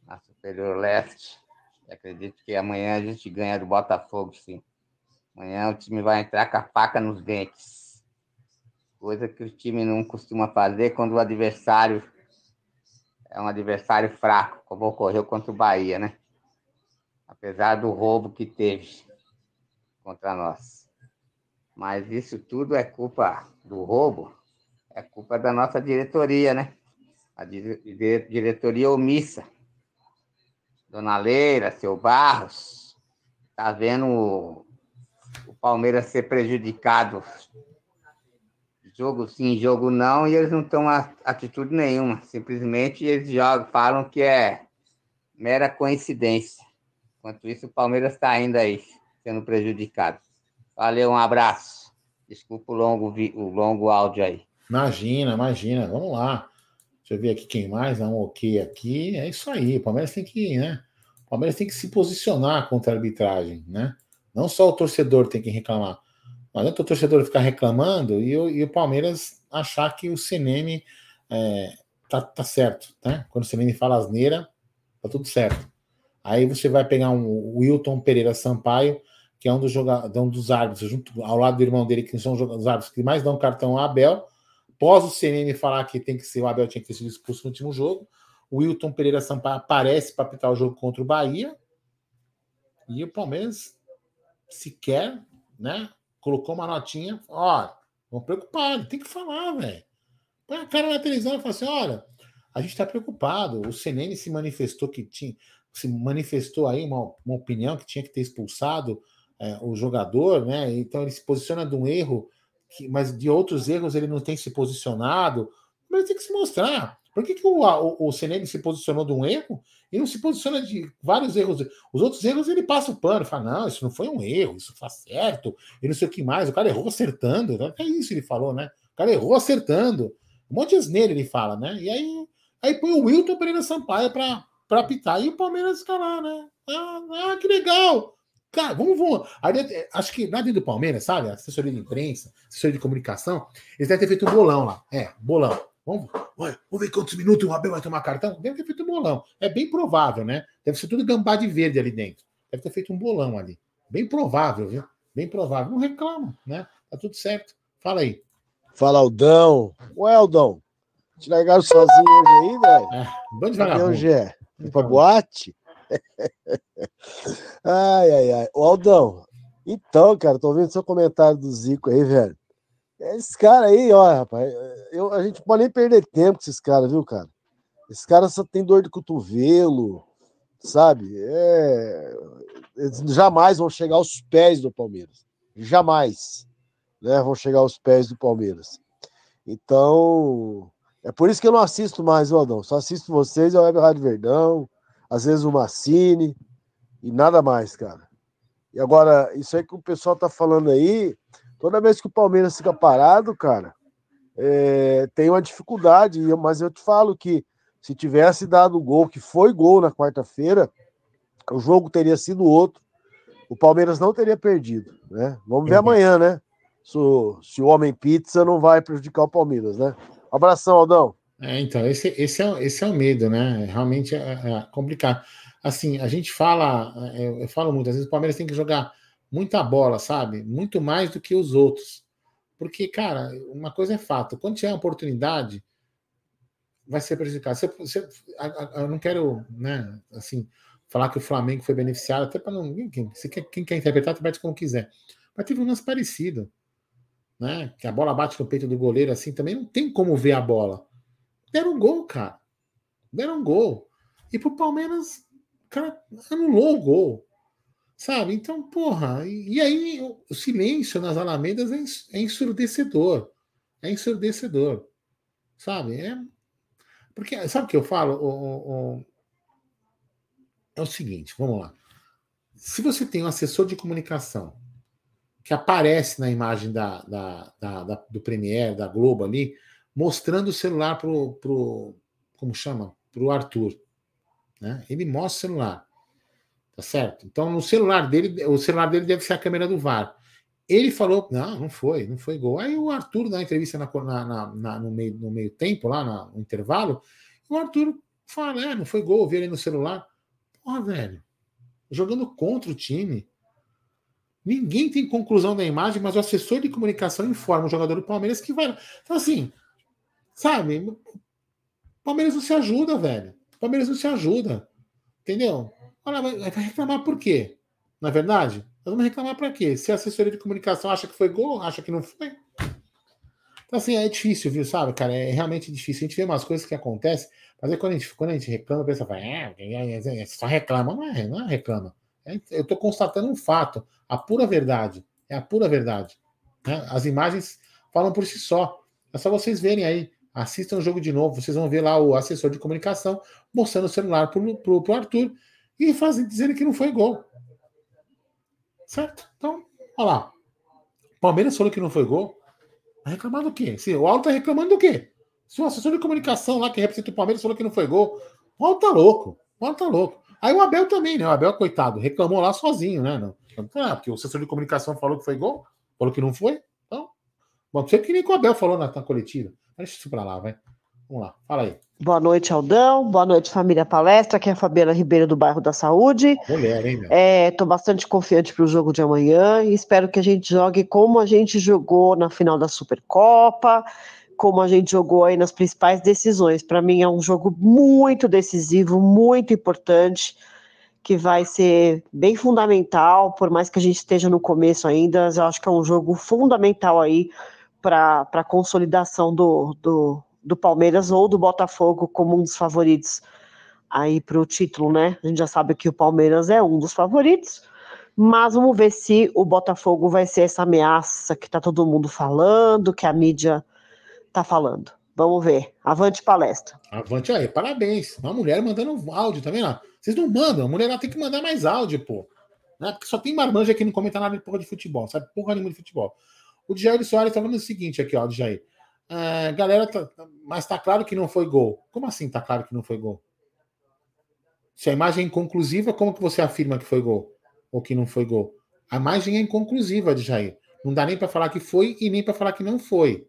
na Superior Leste. Eu acredito que amanhã a gente ganha do Botafogo, sim. Amanhã o time vai entrar com a faca nos dentes. Coisa que o time não costuma fazer quando o adversário é um adversário fraco, como ocorreu contra o Bahia, né? Apesar do roubo que teve contra nós. Mas isso tudo é culpa do roubo, é culpa da nossa diretoria, né? A diretoria omissa. Dona Leira, seu Barros, tá vendo o, o Palmeiras ser prejudicado jogo sim, jogo não, e eles não tomam atitude nenhuma. Simplesmente eles jogam, falam que é mera coincidência. Enquanto isso, o Palmeiras está ainda aí, sendo prejudicado. Valeu, um abraço. Desculpa o longo, o longo áudio aí. Imagina, imagina. Vamos lá. Deixa eu ver aqui quem mais. Dá um ok aqui. É isso aí. O Palmeiras tem que, né? O Palmeiras tem que se posicionar contra a arbitragem, né? Não só o torcedor tem que reclamar. Não adianta o torcedor ficar reclamando e o, e o Palmeiras achar que o CNM é, tá, tá certo, né? Quando o CNM fala asneira, tá tudo certo. Aí você vai pegar um Wilton Pereira Sampaio, que é um dos, jogadores, um dos árbitros, junto ao lado do irmão dele, que são os árbitros que mais dão cartão a Abel. Após o CNN falar que tem que ser, o Abel tinha que sido expulso no último jogo, o Wilton Pereira Sampaio aparece para apitar o jogo contra o Bahia. E o Palmeiras sequer, né? Colocou uma notinha, ó, vão preocupado, tem que falar, velho. Põe a cara na televisão e fala assim: olha, a gente está preocupado. O CNN se manifestou que tinha, se manifestou aí uma, uma opinião que tinha que ter expulsado é, o jogador, né? Então ele se posiciona de um erro, que, mas de outros erros ele não tem se posicionado. Mas tem que se mostrar. Por que, que o, o, o se posicionou de um erro e não se posiciona de vários erros? Os outros erros ele passa o pano, fala: não, isso não foi um erro, isso faz certo, e não sei o que mais. O cara errou acertando. É isso ele falou, né? O cara errou acertando. Um monte de asneira ele fala, né? E aí, aí põe o Wilton Pereira Sampaio para apitar. E o Palmeiras lá, né? Ah, ah, que legal! Cara, vamos, vamos. acho que na do Palmeiras, sabe? Assessoria de imprensa, assessoria de comunicação, eles devem ter feito um bolão lá. É, bolão. Vamos, vamos ver quantos minutos o Abel vai tomar cartão. Deve ter feito um bolão. É bem provável, né? Deve ser tudo gambá de verde ali dentro. Deve ter feito um bolão ali. Bem provável, viu? Bem provável. Não reclama, né? Tá tudo certo. Fala aí. Fala, Aldão. Ué, Aldão. Te largaram sozinho hoje aí, velho? É, bando de vagabundo. Hoje é? Pra boate? ai, ai, ai. O Aldão, então, cara, tô vendo seu comentário do Zico aí, velho. Esse cara aí, ó, rapaz, eu, a gente pode nem perder tempo com esses caras, viu, cara? Esses caras só tem dor de cotovelo, sabe? É, eles jamais vão chegar aos pés do Palmeiras. Jamais né, vão chegar aos pés do Palmeiras. Então, é por isso que eu não assisto mais, Aldão. Só assisto vocês, a Web Rádio Verdão, às vezes o Massini e nada mais, cara. E agora, isso aí que o pessoal tá falando aí, toda vez que o Palmeiras fica parado, cara, é, tem uma dificuldade, mas eu te falo que se tivesse dado o gol, que foi gol na quarta-feira, o jogo teria sido outro. O Palmeiras não teria perdido, né? Vamos ver uhum. amanhã, né? Se, se o Homem Pizza não vai prejudicar o Palmeiras, né? Abração, Aldão. É, então, esse, esse, é, esse é o medo, né? Realmente é, é complicado. Assim, a gente fala, é, eu, eu falo muito, às vezes o Palmeiras tem que jogar muita bola, sabe? Muito mais do que os outros. Porque, cara, uma coisa é fato, quando tiver oportunidade, vai ser prejudicado. Você, você, eu não quero, né, assim, falar que o Flamengo foi beneficiado, até para não. Quem, quem quer interpretar, interprete como quiser. Mas teve um lance parecido né? Que a bola bate no peito do goleiro assim, também não tem como ver a bola. Deram um gol, cara. Deram um gol. E pro Palmeiras, cara, anulou o gol. Sabe? Então, porra, e, e aí o, silêncio nas alamedas é, é ensurdecedor. É ensurdecedor. Sabe? É. Porque, sabe o que eu falo? O, o, é o seguinte, vamos lá. Se você tem um assessor de comunicação que aparece na imagem da, da, da, da do Premiere, da Globo ali, mostrando o celular pro, pro como chama? Pro Arthur. Né? Ele mostra o celular. Tá certo? Então, no celular dele, o celular dele deve ser a câmera do VAR. Ele falou, não, não foi, não foi gol. Aí o Arthur, na entrevista na, na, na, no, meio, no meio tempo, lá no intervalo, o Arthur fala, é, não foi gol, vi ele no celular. Porra, velho, jogando contra o time, Ninguém tem conclusão da imagem, mas o assessor de comunicação informa o jogador do Palmeiras que vai. Então, assim, sabe? O Palmeiras não se ajuda, velho. O Palmeiras não se ajuda. Entendeu? Olha, vai reclamar por quê? Na é verdade? Nós vamos reclamar para quê? Se a assessoria de comunicação acha que foi gol, acha que não foi. Então, assim, é difícil, viu, sabe, cara? É realmente difícil. A gente vê umas coisas que acontecem, mas aí quando a gente, quando a gente reclama, pensa, é, é, é, só reclama. Não é, não é reclama. Eu estou constatando um fato, a pura verdade. É a pura verdade. Né? As imagens falam por si só. É só vocês verem aí. Assistam o jogo de novo. Vocês vão ver lá o assessor de comunicação mostrando o celular para o Arthur e dizendo que não foi gol. Certo? Então, olha lá. Palmeiras falou que não foi gol. Vai reclamar do quê? Se, o Alto está reclamando do quê? Se o assessor de comunicação lá que representa o Palmeiras falou que não foi gol, o Alto tá louco. O Alto tá louco. Aí o Abel também, né? O Abel, coitado, reclamou lá sozinho, né? Não. Ah, porque o assessor de comunicação falou que foi gol, falou que não foi. Bom, você que nem o Abel falou na, na coletiva. Deixa isso pra lá, vai. Vamos lá, fala aí. Boa noite, Aldão. Boa noite, família Palestra. Aqui é a Fabiana Ribeiro do bairro da Saúde. Mulher, hein, meu? É, tô bastante confiante para o jogo de amanhã e espero que a gente jogue como a gente jogou na final da Supercopa como a gente jogou aí nas principais decisões. Para mim é um jogo muito decisivo, muito importante, que vai ser bem fundamental, por mais que a gente esteja no começo ainda, eu acho que é um jogo fundamental aí para a consolidação do, do, do Palmeiras ou do Botafogo como um dos favoritos aí para o título, né? A gente já sabe que o Palmeiras é um dos favoritos, mas vamos ver se o Botafogo vai ser essa ameaça que está todo mundo falando, que a mídia tá falando. Vamos ver. Avante palestra. Avante aí, parabéns. Uma mulher mandando áudio, tá vendo? Vocês não mandam, a mulher tem que mandar mais áudio, pô. Né? Porque só tem marmanja aqui no comentário de porra de futebol, sabe? Porra nenhuma de futebol. O Djair Soares tá falando o seguinte aqui, ó, Djair. É, galera, tá, mas tá claro que não foi gol. Como assim tá claro que não foi gol? Se a imagem é inconclusiva, como que você afirma que foi gol? Ou que não foi gol? A imagem é inconclusiva, Djair. Não dá nem para falar que foi e nem para falar que não foi.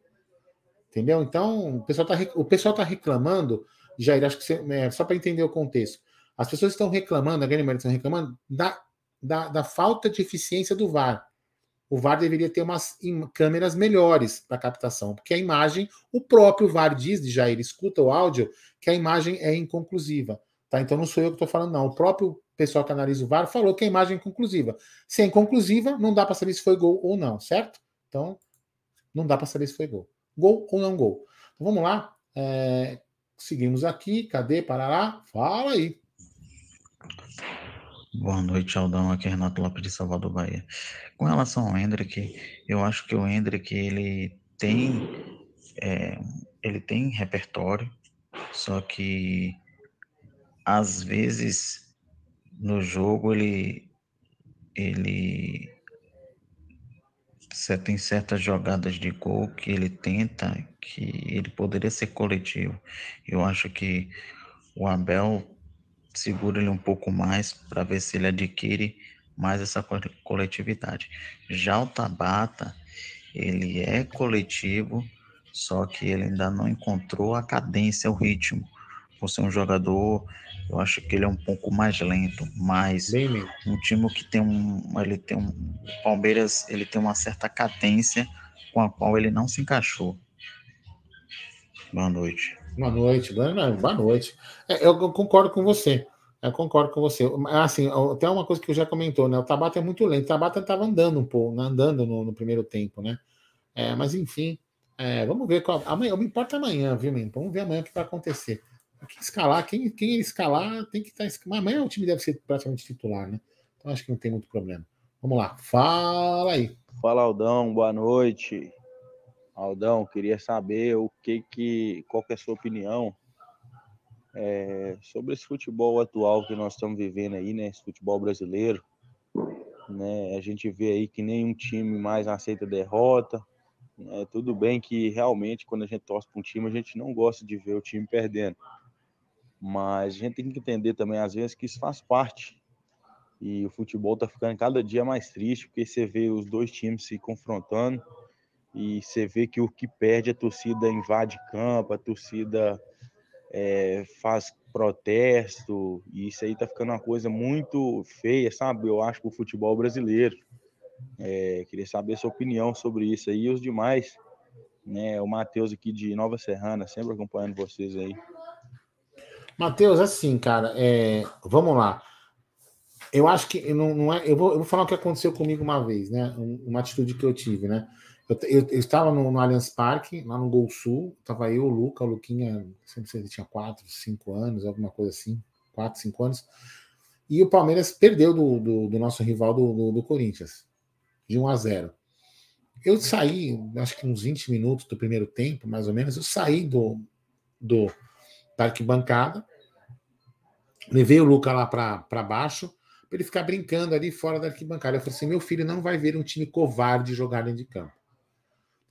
Entendeu? Então, o pessoal está o pessoal tá reclamando, Jair, acho que você, é, só para entender o contexto. As pessoas estão reclamando, a grande maioria estão reclamando da, da, da, falta de eficiência do VAR. O VAR deveria ter umas câmeras melhores para captação, porque a imagem, o próprio VAR diz, de Jair, escuta o áudio, que a imagem é inconclusiva. Tá? Então não sou eu que estou falando, não. O próprio pessoal que analisa o VAR falou que a imagem é inconclusiva. Se é inconclusiva, não dá para saber se foi gol ou não, certo? Então, não dá para saber se foi gol. Gol ou não gol? Então vamos lá. É, seguimos aqui. Cadê? Parará? Fala aí. Boa noite, Aldão. Aqui é Renato Lopes de Salvador, Bahia. Com relação ao Hendrick, eu acho que o Hendrick ele tem é, ele tem repertório, só que às vezes no jogo ele ele tem certas jogadas de gol que ele tenta que ele poderia ser coletivo. Eu acho que o Abel segura ele um pouco mais para ver se ele adquire mais essa coletividade. Já o Tabata, ele é coletivo, só que ele ainda não encontrou a cadência, o ritmo. Por ser um jogador, eu acho que ele é um pouco mais lento, mas um time que tem um, ele tem um, o Palmeiras, ele tem uma certa cadência com a qual ele não se encaixou. Boa noite. Boa noite, boa noite. É, eu concordo com você. Eu concordo com você. Assim, tem uma coisa que eu já comentou, né? O Tabata é muito lento. O Tabata estava andando um pouco, né? andando no, no, primeiro tempo, né? É, mas enfim, é, vamos ver qual. Amanhã, me importa amanhã, viu, menino? Vamos ver amanhã o que vai acontecer. Quem escalar, quem, quem escalar, tem que estar. Tá, amanhã o time deve ser praticamente titular, né? Então acho que não tem muito problema. Vamos lá, fala aí. Fala, Aldão, boa noite. Aldão, queria saber o que que. Qual que é a sua opinião é, sobre esse futebol atual que nós estamos vivendo aí, né? Esse futebol brasileiro. Né? A gente vê aí que nenhum time mais aceita derrota. Né? Tudo bem que realmente quando a gente torce para um time, a gente não gosta de ver o time perdendo. Mas a gente tem que entender também, às vezes, que isso faz parte. E o futebol está ficando cada dia mais triste, porque você vê os dois times se confrontando e você vê que o que perde a torcida invade campo, a torcida é, faz protesto, e isso aí tá ficando uma coisa muito feia, sabe? Eu acho, para o futebol brasileiro. É, queria saber sua opinião sobre isso aí e os demais. Né? O Matheus aqui de Nova Serrana, sempre acompanhando vocês aí. Matheus, assim, cara, é, vamos lá. Eu acho que não, não é. Eu vou, eu vou falar o que aconteceu comigo uma vez, né? Uma atitude que eu tive, né? Eu, eu, eu estava no, no, Allianz Parque, lá no Gol Sul, estava eu, o Luca, o Luquinha, não sei se tinha 4, 5 anos, alguma coisa assim, 4, 5 anos, e o Palmeiras perdeu do, do, do nosso rival do, do, do, Corinthians, de 1 a 0. Eu saí, acho que uns 20 minutos do primeiro tempo, mais ou menos, eu saí do, do Parque Bancada, levei o Luca lá para baixo, para ele ficar brincando ali fora da arquibancada. Eu falei assim: meu filho não vai ver um time covarde jogar dentro de campo.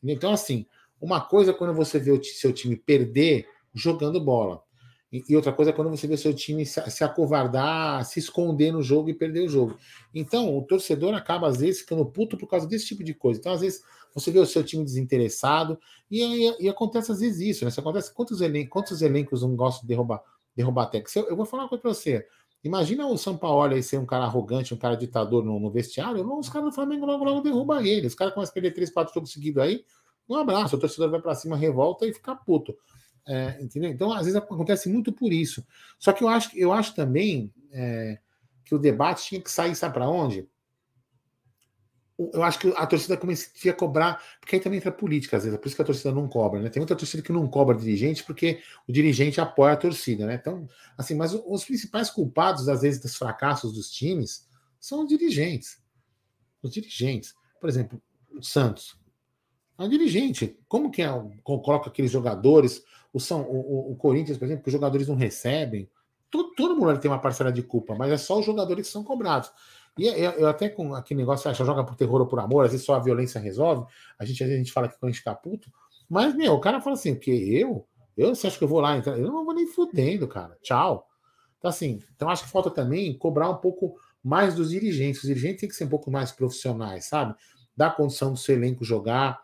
Então, assim, uma coisa é quando você vê o seu time perder jogando bola. E outra coisa é quando você vê o seu time se acovardar, se esconder no jogo e perder o jogo. Então, o torcedor acaba, às vezes, ficando puto por causa desse tipo de coisa. Então, às vezes, você vê o seu time desinteressado e, e, e acontece, às vezes, isso. Né? Isso acontece. Quantos, elencos, quantos elencos não gostam de derrubar, derrubar técnico? Eu, eu vou falar uma coisa para você. Imagina o São Paulo aí ser um cara arrogante, um cara ditador no, no vestiário. Não, os caras do Flamengo logo, logo derrubam ele. Os caras começam a perder 3, 4 jogos seguidos aí. Um abraço, o torcedor vai para cima, revolta e fica puto. É, entendeu? Então, às vezes acontece muito por isso. Só que eu acho, eu acho também é, que o debate tinha que sair, sabe para onde? Eu acho que a torcida começaria a cobrar, porque aí também entra política, às vezes, é por isso que a torcida não cobra, né? Tem muita torcida que não cobra dirigente porque o dirigente apoia a torcida, né? Então, assim, mas os principais culpados, às vezes, dos fracassos dos times são os dirigentes. Os dirigentes. Por exemplo, o Santos. É um dirigente. Como que é, coloca aqueles jogadores? O, São, o, o, Corinthians, por exemplo, que os jogadores não recebem. Todo, todo mundo tem uma parcela de culpa, mas é só os jogadores que são cobrados. E eu, eu até com aquele negócio, acha, joga por terror ou por amor, às vezes só a violência resolve. A gente, às vezes a gente fala que quando a gente fica puto, mas, meu, o cara fala assim, que eu? Eu, você acha que eu vou lá entrar? Eu não vou nem fudendo, cara. Tchau. Então, assim, então acho que falta também cobrar um pouco mais dos dirigentes. Os dirigentes têm que ser um pouco mais profissionais, sabe? Dar condição do seu elenco jogar,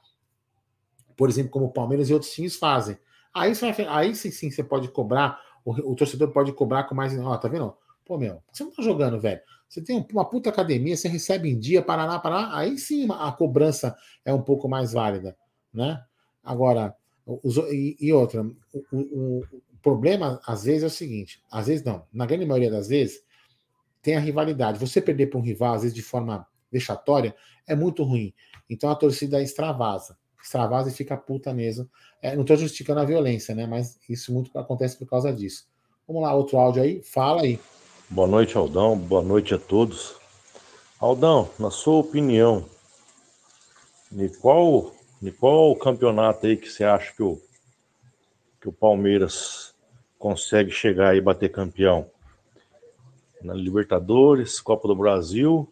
por exemplo, como o Palmeiras e outros times fazem. Aí, você vai, aí sim, sim, você pode cobrar, o, o, torcedor pode cobrar com mais. Ó, tá vendo? Pô, meu, você não tá jogando, velho. Você tem uma puta academia, você recebe em dia, Paraná, Paraná, aí sim a cobrança é um pouco mais válida, né? Agora, os, e, e, outra, o, o, o, problema às vezes é o seguinte: às vezes não, na grande maioria das vezes, tem a rivalidade. Você perder para um rival, às vezes de forma vexatória, é muito ruim. Então a torcida extravasa extravasa e fica puta mesmo. É, não estou justificando a violência, né? Mas isso muito acontece por causa disso. Vamos lá, outro áudio aí, fala aí. Boa noite, Aldão. Boa noite a todos. Aldão, na sua opinião, de qual E qual campeonato aí que você acha que o, que o Palmeiras consegue chegar e bater campeão? Na Libertadores, Copa do Brasil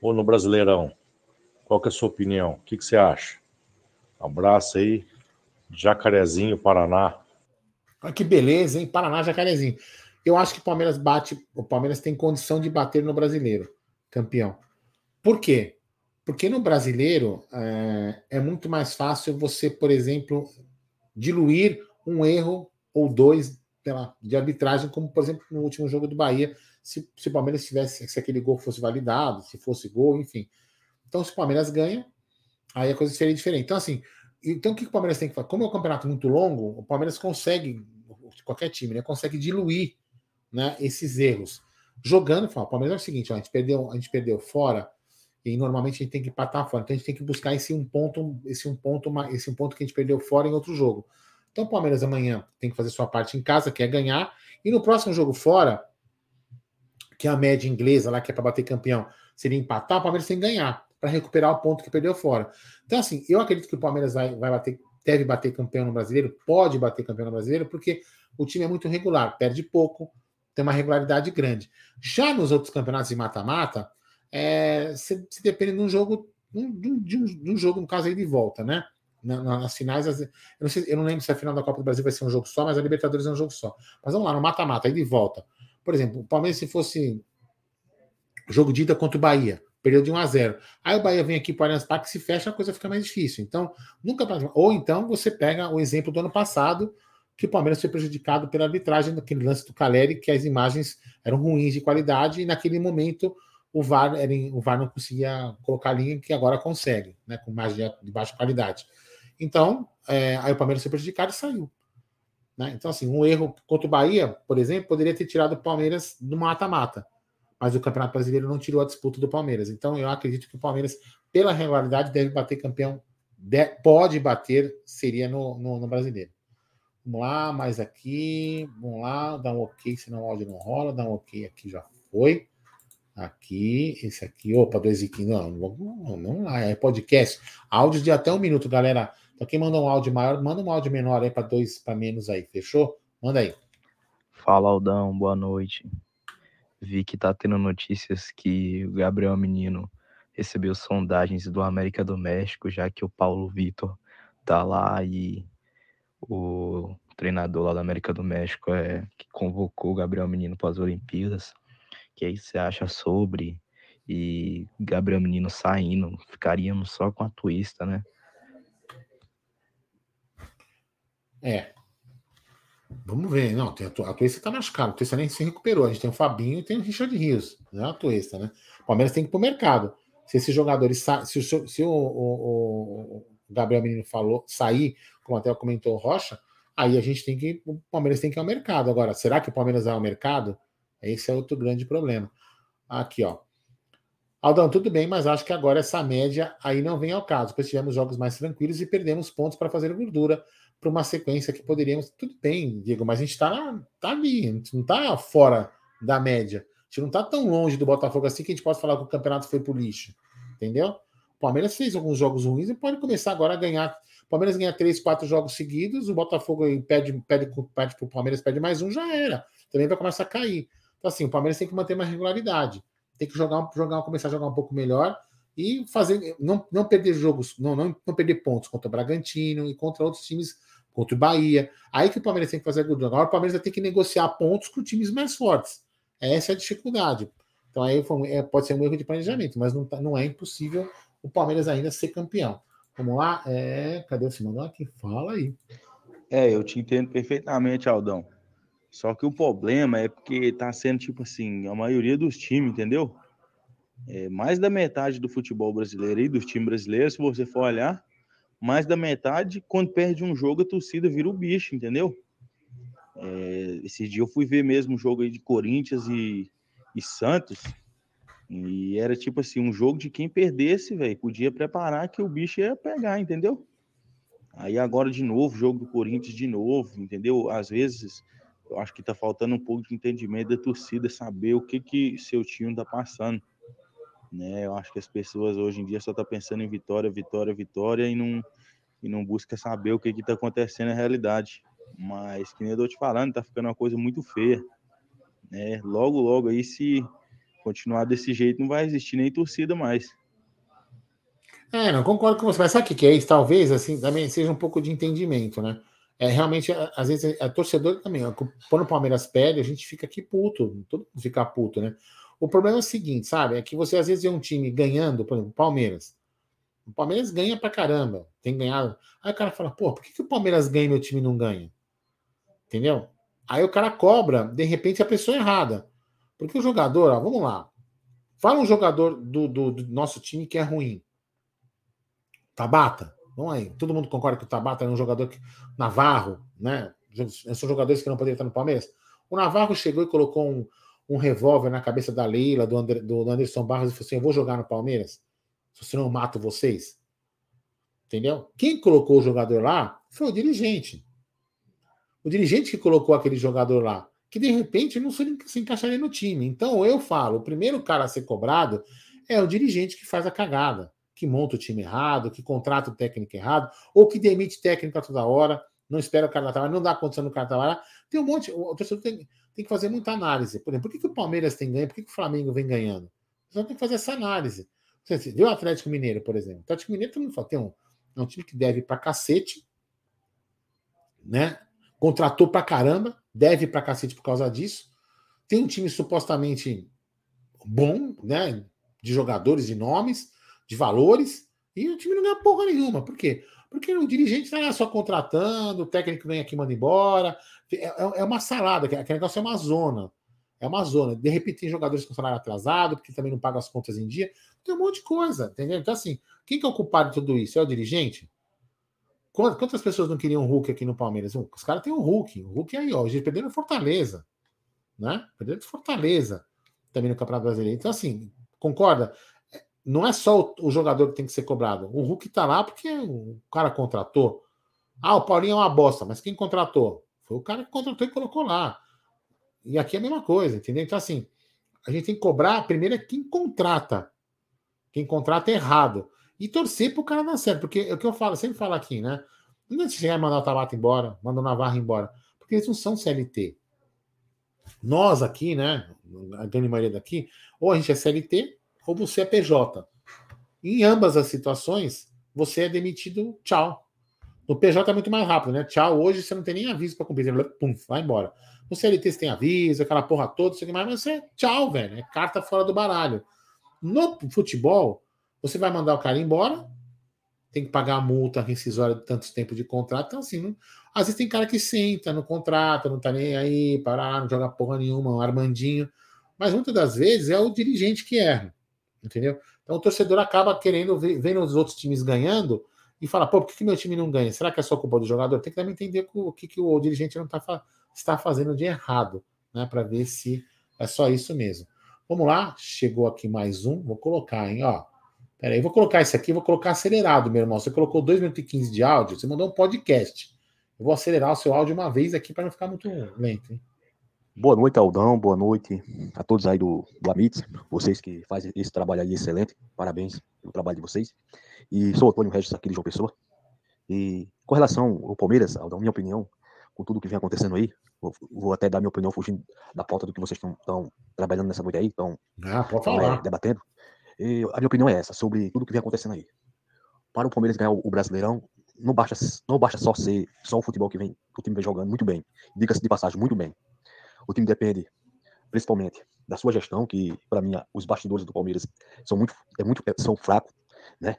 ou no Brasileirão? Qual que é a sua opinião? O que, que você acha? Abraço aí, Jacarezinho, Paraná. Olha que beleza, hein? Paraná, Jacarezinho. Eu acho que o Palmeiras bate, o Palmeiras tem condição de bater no brasileiro, campeão. Por quê? Porque no brasileiro é, é muito mais fácil você, por exemplo, diluir um erro ou dois pela, de arbitragem, como por exemplo no último jogo do Bahia, se, se o Palmeiras tivesse, se aquele gol fosse validado, se fosse gol, enfim. Então, se o Palmeiras ganha, aí a coisa seria diferente. Então, assim, então o que o Palmeiras tem que fazer? Como é um campeonato muito longo, o Palmeiras consegue, qualquer time, né, consegue diluir né, esses erros. Jogando, o Palmeiras é o seguinte: ó, a, gente perdeu, a gente perdeu fora, e normalmente a gente tem que empatar fora. Então a gente tem que buscar esse um ponto, esse um ponto, esse um ponto que a gente perdeu fora em outro jogo. Então o Palmeiras amanhã tem que fazer sua parte em casa, que é ganhar, e no próximo jogo fora, que é a média inglesa lá, que é para bater campeão, seria empatar, o Palmeiras tem que ganhar para recuperar o ponto que perdeu fora. Então, assim, eu acredito que o Palmeiras vai, vai bater, deve bater campeão no brasileiro, pode bater campeão no brasileiro, porque o time é muito regular, perde pouco, tem uma regularidade grande. Já nos outros campeonatos de mata-mata, é, se, se depende de um jogo, de um, de, um, de um, jogo, no caso aí de volta, né? nas finais, eu não, sei, eu não lembro se a final da Copa do Brasil vai ser um jogo só, mas a Libertadores é um jogo só. Mas vamos lá, no mata-mata, aí de volta. Por exemplo, o Palmeiras, se fosse jogo de ida contra o Bahia, perdeu de 1 a 0. Aí o Bahia vem aqui para o Allianz Parque, se fecha, a coisa fica mais difícil. Então, nunca ou então você pega o exemplo do ano passado, que o Palmeiras foi prejudicado pela arbitragem naquele lance do Caleri, que as imagens eram ruins de qualidade e naquele momento o VAR, o VAR não conseguia colocar a linha que agora consegue, né, com imagem de baixa qualidade. Então, é, aí o Palmeiras foi prejudicado e saiu. Né? Então, assim, um erro contra o Bahia, por exemplo, poderia ter tirado o Palmeiras do mata-mata mas o Campeonato Brasileiro não tirou a disputa do Palmeiras. Então eu acredito que o Palmeiras, pela regularidade, deve bater campeão, de, pode bater, seria no, no, no, Brasileiro. Vamos lá, mais aqui, vamos lá, dá um ok, senão o áudio não rola, dá um ok aqui, já foi. Aqui, esse aqui, opa, dois aqui, não, não, não lá, é podcast. Áudio de até um minuto, galera. Então quem manda um áudio maior, manda um áudio menor aí para dois, para menos aí, fechou? Manda aí. Fala, Aldão, boa noite vi que tá tendo notícias que o Gabriel Menino recebeu sondagens do América do México, já que o Paulo Vitor tá lá e o treinador lá da América do México é que convocou o Gabriel Menino para as Olimpíadas. Que aí você acha sobre e Gabriel Menino saindo, ficaríamos só com a twista, né? É, Vamos ver. Não, tem a, a Tuesta tá machucado. A Tuesta nem se recuperou. A gente tem o Fabinho e tem o Richard Rios. Não é a Tuesta, né? O Palmeiras tem que ir pro mercado. Se esses jogadores se, se o, o, o, Gabriel Menino falou sair, como até comentou o Rocha, aí a gente tem que. O Palmeiras tem que ir ao mercado. Agora, será que o Palmeiras vai ao mercado? Esse é outro grande problema. Aqui, ó. Aldão, tudo bem, mas acho que agora essa média aí não vem ao caso, pois tivemos jogos mais tranquilos e perdemos pontos para fazer gordura para uma sequência que poderíamos. Tudo bem, Diego, mas a gente está tá ali, a gente não está fora da média. A gente não está tão longe do Botafogo assim que a gente pode falar que o campeonato foi pro lixo. Entendeu? O Palmeiras fez alguns jogos ruins e pode começar agora a ganhar. O Palmeiras ganha três, quatro jogos seguidos, o Botafogo pede, pede, pede para o Palmeiras, pede mais um, já era. Também vai começar a cair. Então, assim, o Palmeiras tem que manter uma regularidade. Tem que jogar, jogar começar a jogar um pouco melhor e fazer. Não, não perder jogos, não, não, não perder pontos contra o Bragantino e contra outros times contra o Bahia. Aí que o Palmeiras tem que fazer gordura. Agora o Palmeiras vai ter que negociar pontos com times mais fortes. Essa é a dificuldade. Então aí é, pode ser um erro de planejamento, mas não, tá, não é impossível o Palmeiras ainda ser campeão. Vamos lá? É, cadê o Simão aqui? Fala aí. É, eu te entendo perfeitamente, Aldão. Só que o problema é porque tá sendo tipo assim, a maioria dos times, entendeu? É, mais da metade do futebol brasileiro e dos times brasileiros, se você for olhar, mais da metade, quando perde um jogo, a torcida vira o bicho, entendeu? É, esse dia eu fui ver mesmo um jogo aí de Corinthians e, e Santos, e era tipo assim, um jogo de quem perdesse, velho, podia preparar que o bicho ia pegar, entendeu? Aí agora de novo, jogo do Corinthians de novo, entendeu? Às vezes eu acho que tá faltando um pouco de entendimento da torcida, saber o que que seu time tá passando. Né? Eu acho que as pessoas hoje em dia só tá pensando em vitória, vitória, vitória e não, e não busca saber o que está acontecendo na realidade. Mas, que nem eu tô te falando, tá ficando uma coisa muito feia. Né? Logo, logo aí, se continuar desse jeito, não vai existir nem torcida mais. É, não concordo com você, mas sabe o que é isso? Talvez, assim, também seja um pouco de entendimento, né? É realmente, às vezes, a torcedor também, quando o Palmeiras perde, a gente fica aqui puto, todo mundo fica puto, né? O problema é o seguinte, sabe? É que você às vezes vê um time ganhando, por exemplo, Palmeiras. O Palmeiras ganha pra caramba, tem ganhado. Aí o cara fala, pô, por que, que o Palmeiras ganha e meu time não ganha? Entendeu? Aí o cara cobra, de repente, a pessoa errada. Porque o jogador, ó, vamos lá. Fala um jogador do, do, do nosso time que é ruim. Tabata. Vamos aí. Todo mundo concorda que o Tabata é um jogador que. Navarro, né? São jogadores que não poderiam estar no Palmeiras. O Navarro chegou e colocou um, um revólver na cabeça da Leila, do, Ander, do Anderson Barros, e falou assim: Eu vou jogar no Palmeiras, se não eu mato vocês. Entendeu? Quem colocou o jogador lá foi o dirigente. O dirigente que colocou aquele jogador lá, que de repente não se encaixaria no time. Então eu falo: o primeiro cara a ser cobrado é o dirigente que faz a cagada, que monta o time errado, que contrata o técnico errado, ou que demite técnico a toda hora, não espera o cara trabalhar, não dá condição do cara trabalhar. Tem um monte. O torcedor tem tem que fazer muita análise. Por exemplo, por que, que o Palmeiras tem ganho? Por que, que o Flamengo vem ganhando? Você tem que fazer essa análise. Você o Atlético Mineiro, por exemplo? O Atlético Mineiro mundo fala, tem um, é um time que deve pra cacete, né? Contratou pra caramba, deve pra cacete por causa disso. Tem um time supostamente bom, né? De jogadores, de nomes, de valores, e o time não ganha porra nenhuma. Por quê? Porque o dirigente está só contratando, o técnico vem aqui manda embora. É, é, é uma salada, aquele negócio é uma zona. É uma zona. De repente tem jogadores com salário atrasado, porque também não pagam as contas em dia. Tem um monte de coisa, entendeu? Então, assim, quem que é o culpado de tudo isso? É o dirigente? Quantas pessoas não queriam o Hulk aqui no Palmeiras? Os caras têm um Hulk. O Hulk aí, ó. A gente perdeu Fortaleza. Né? Perdeu Fortaleza também no Campeonato Brasileiro. Então, assim, concorda? não é só o, jogador que tem que ser cobrado. O Hulk tá lá porque o cara contratou. Ah, o Paulinho é uma bosta, mas quem contratou? Foi o cara que contratou e colocou lá. E aqui é a mesma coisa, entendeu? Então, assim, a gente tem que cobrar primeiro é quem contrata. Quem contrata é errado. E torcer pro cara dar certo. Porque é o que eu falo, sempre falo aqui, né? Não é se chegar mandar o Tabata embora, mandar o Navarro embora. Porque eles não são CLT. Nós aqui, né? A grande maioria daqui, ou a gente é CLT, ou você é PJ. Em ambas as situações, você é demitido, tchau. No PJ é muito mais rápido, né? Tchau, hoje você não tem nem aviso para cumprir. Pum, vai embora. No CLT você tem aviso, aquela porra toda, aqui mais, mas você, tchau, velho. É carta fora do baralho. No futebol, você vai mandar o cara embora, tem que pagar a multa rescisória de tantos tempos de contrato. Então, assim, não... às vezes tem cara que senta no contrato, não tá nem aí, parar, não joga porra nenhuma, um Armandinho. Mas muitas das vezes é o dirigente que erra entendeu? Então o torcedor acaba querendo vendo os outros times ganhando e fala, pô, por que, que meu time não ganha? Será que é só culpa do jogador? Tem que também entender o que, que o dirigente não tá, está fazendo de errado, né? Para ver se é só isso mesmo. Vamos lá, chegou aqui mais um, vou colocar, hein, ó. Peraí, vou colocar esse aqui, vou colocar acelerado, meu irmão. Você colocou 2 minutos e 15 de áudio, você mandou um podcast. Eu vou acelerar o seu áudio uma vez aqui para não ficar muito lento, hein? Boa noite, Aldão. Boa noite a todos aí do, do Amit, vocês que fazem esse trabalho aí excelente. Parabéns pelo trabalho de vocês. E sou o Antônio Regis aqui de João Pessoa. E com relação ao Palmeiras, Aldão, minha opinião, com tudo que vem acontecendo aí, vou, vou até dar minha opinião fugindo da pauta do que vocês estão trabalhando nessa noite aí, estão ah, é, debatendo. E a minha opinião é essa, sobre tudo que vem acontecendo aí. Para o Palmeiras ganhar o, Brasileirão, não basta, não basta só ser só o futebol que vem, o time vem jogando muito bem. Diga-se de passagem, muito bem o time depende, principalmente, da sua gestão, que para mim os bastidores do Palmeiras são muito, é muito é, são fracos, né?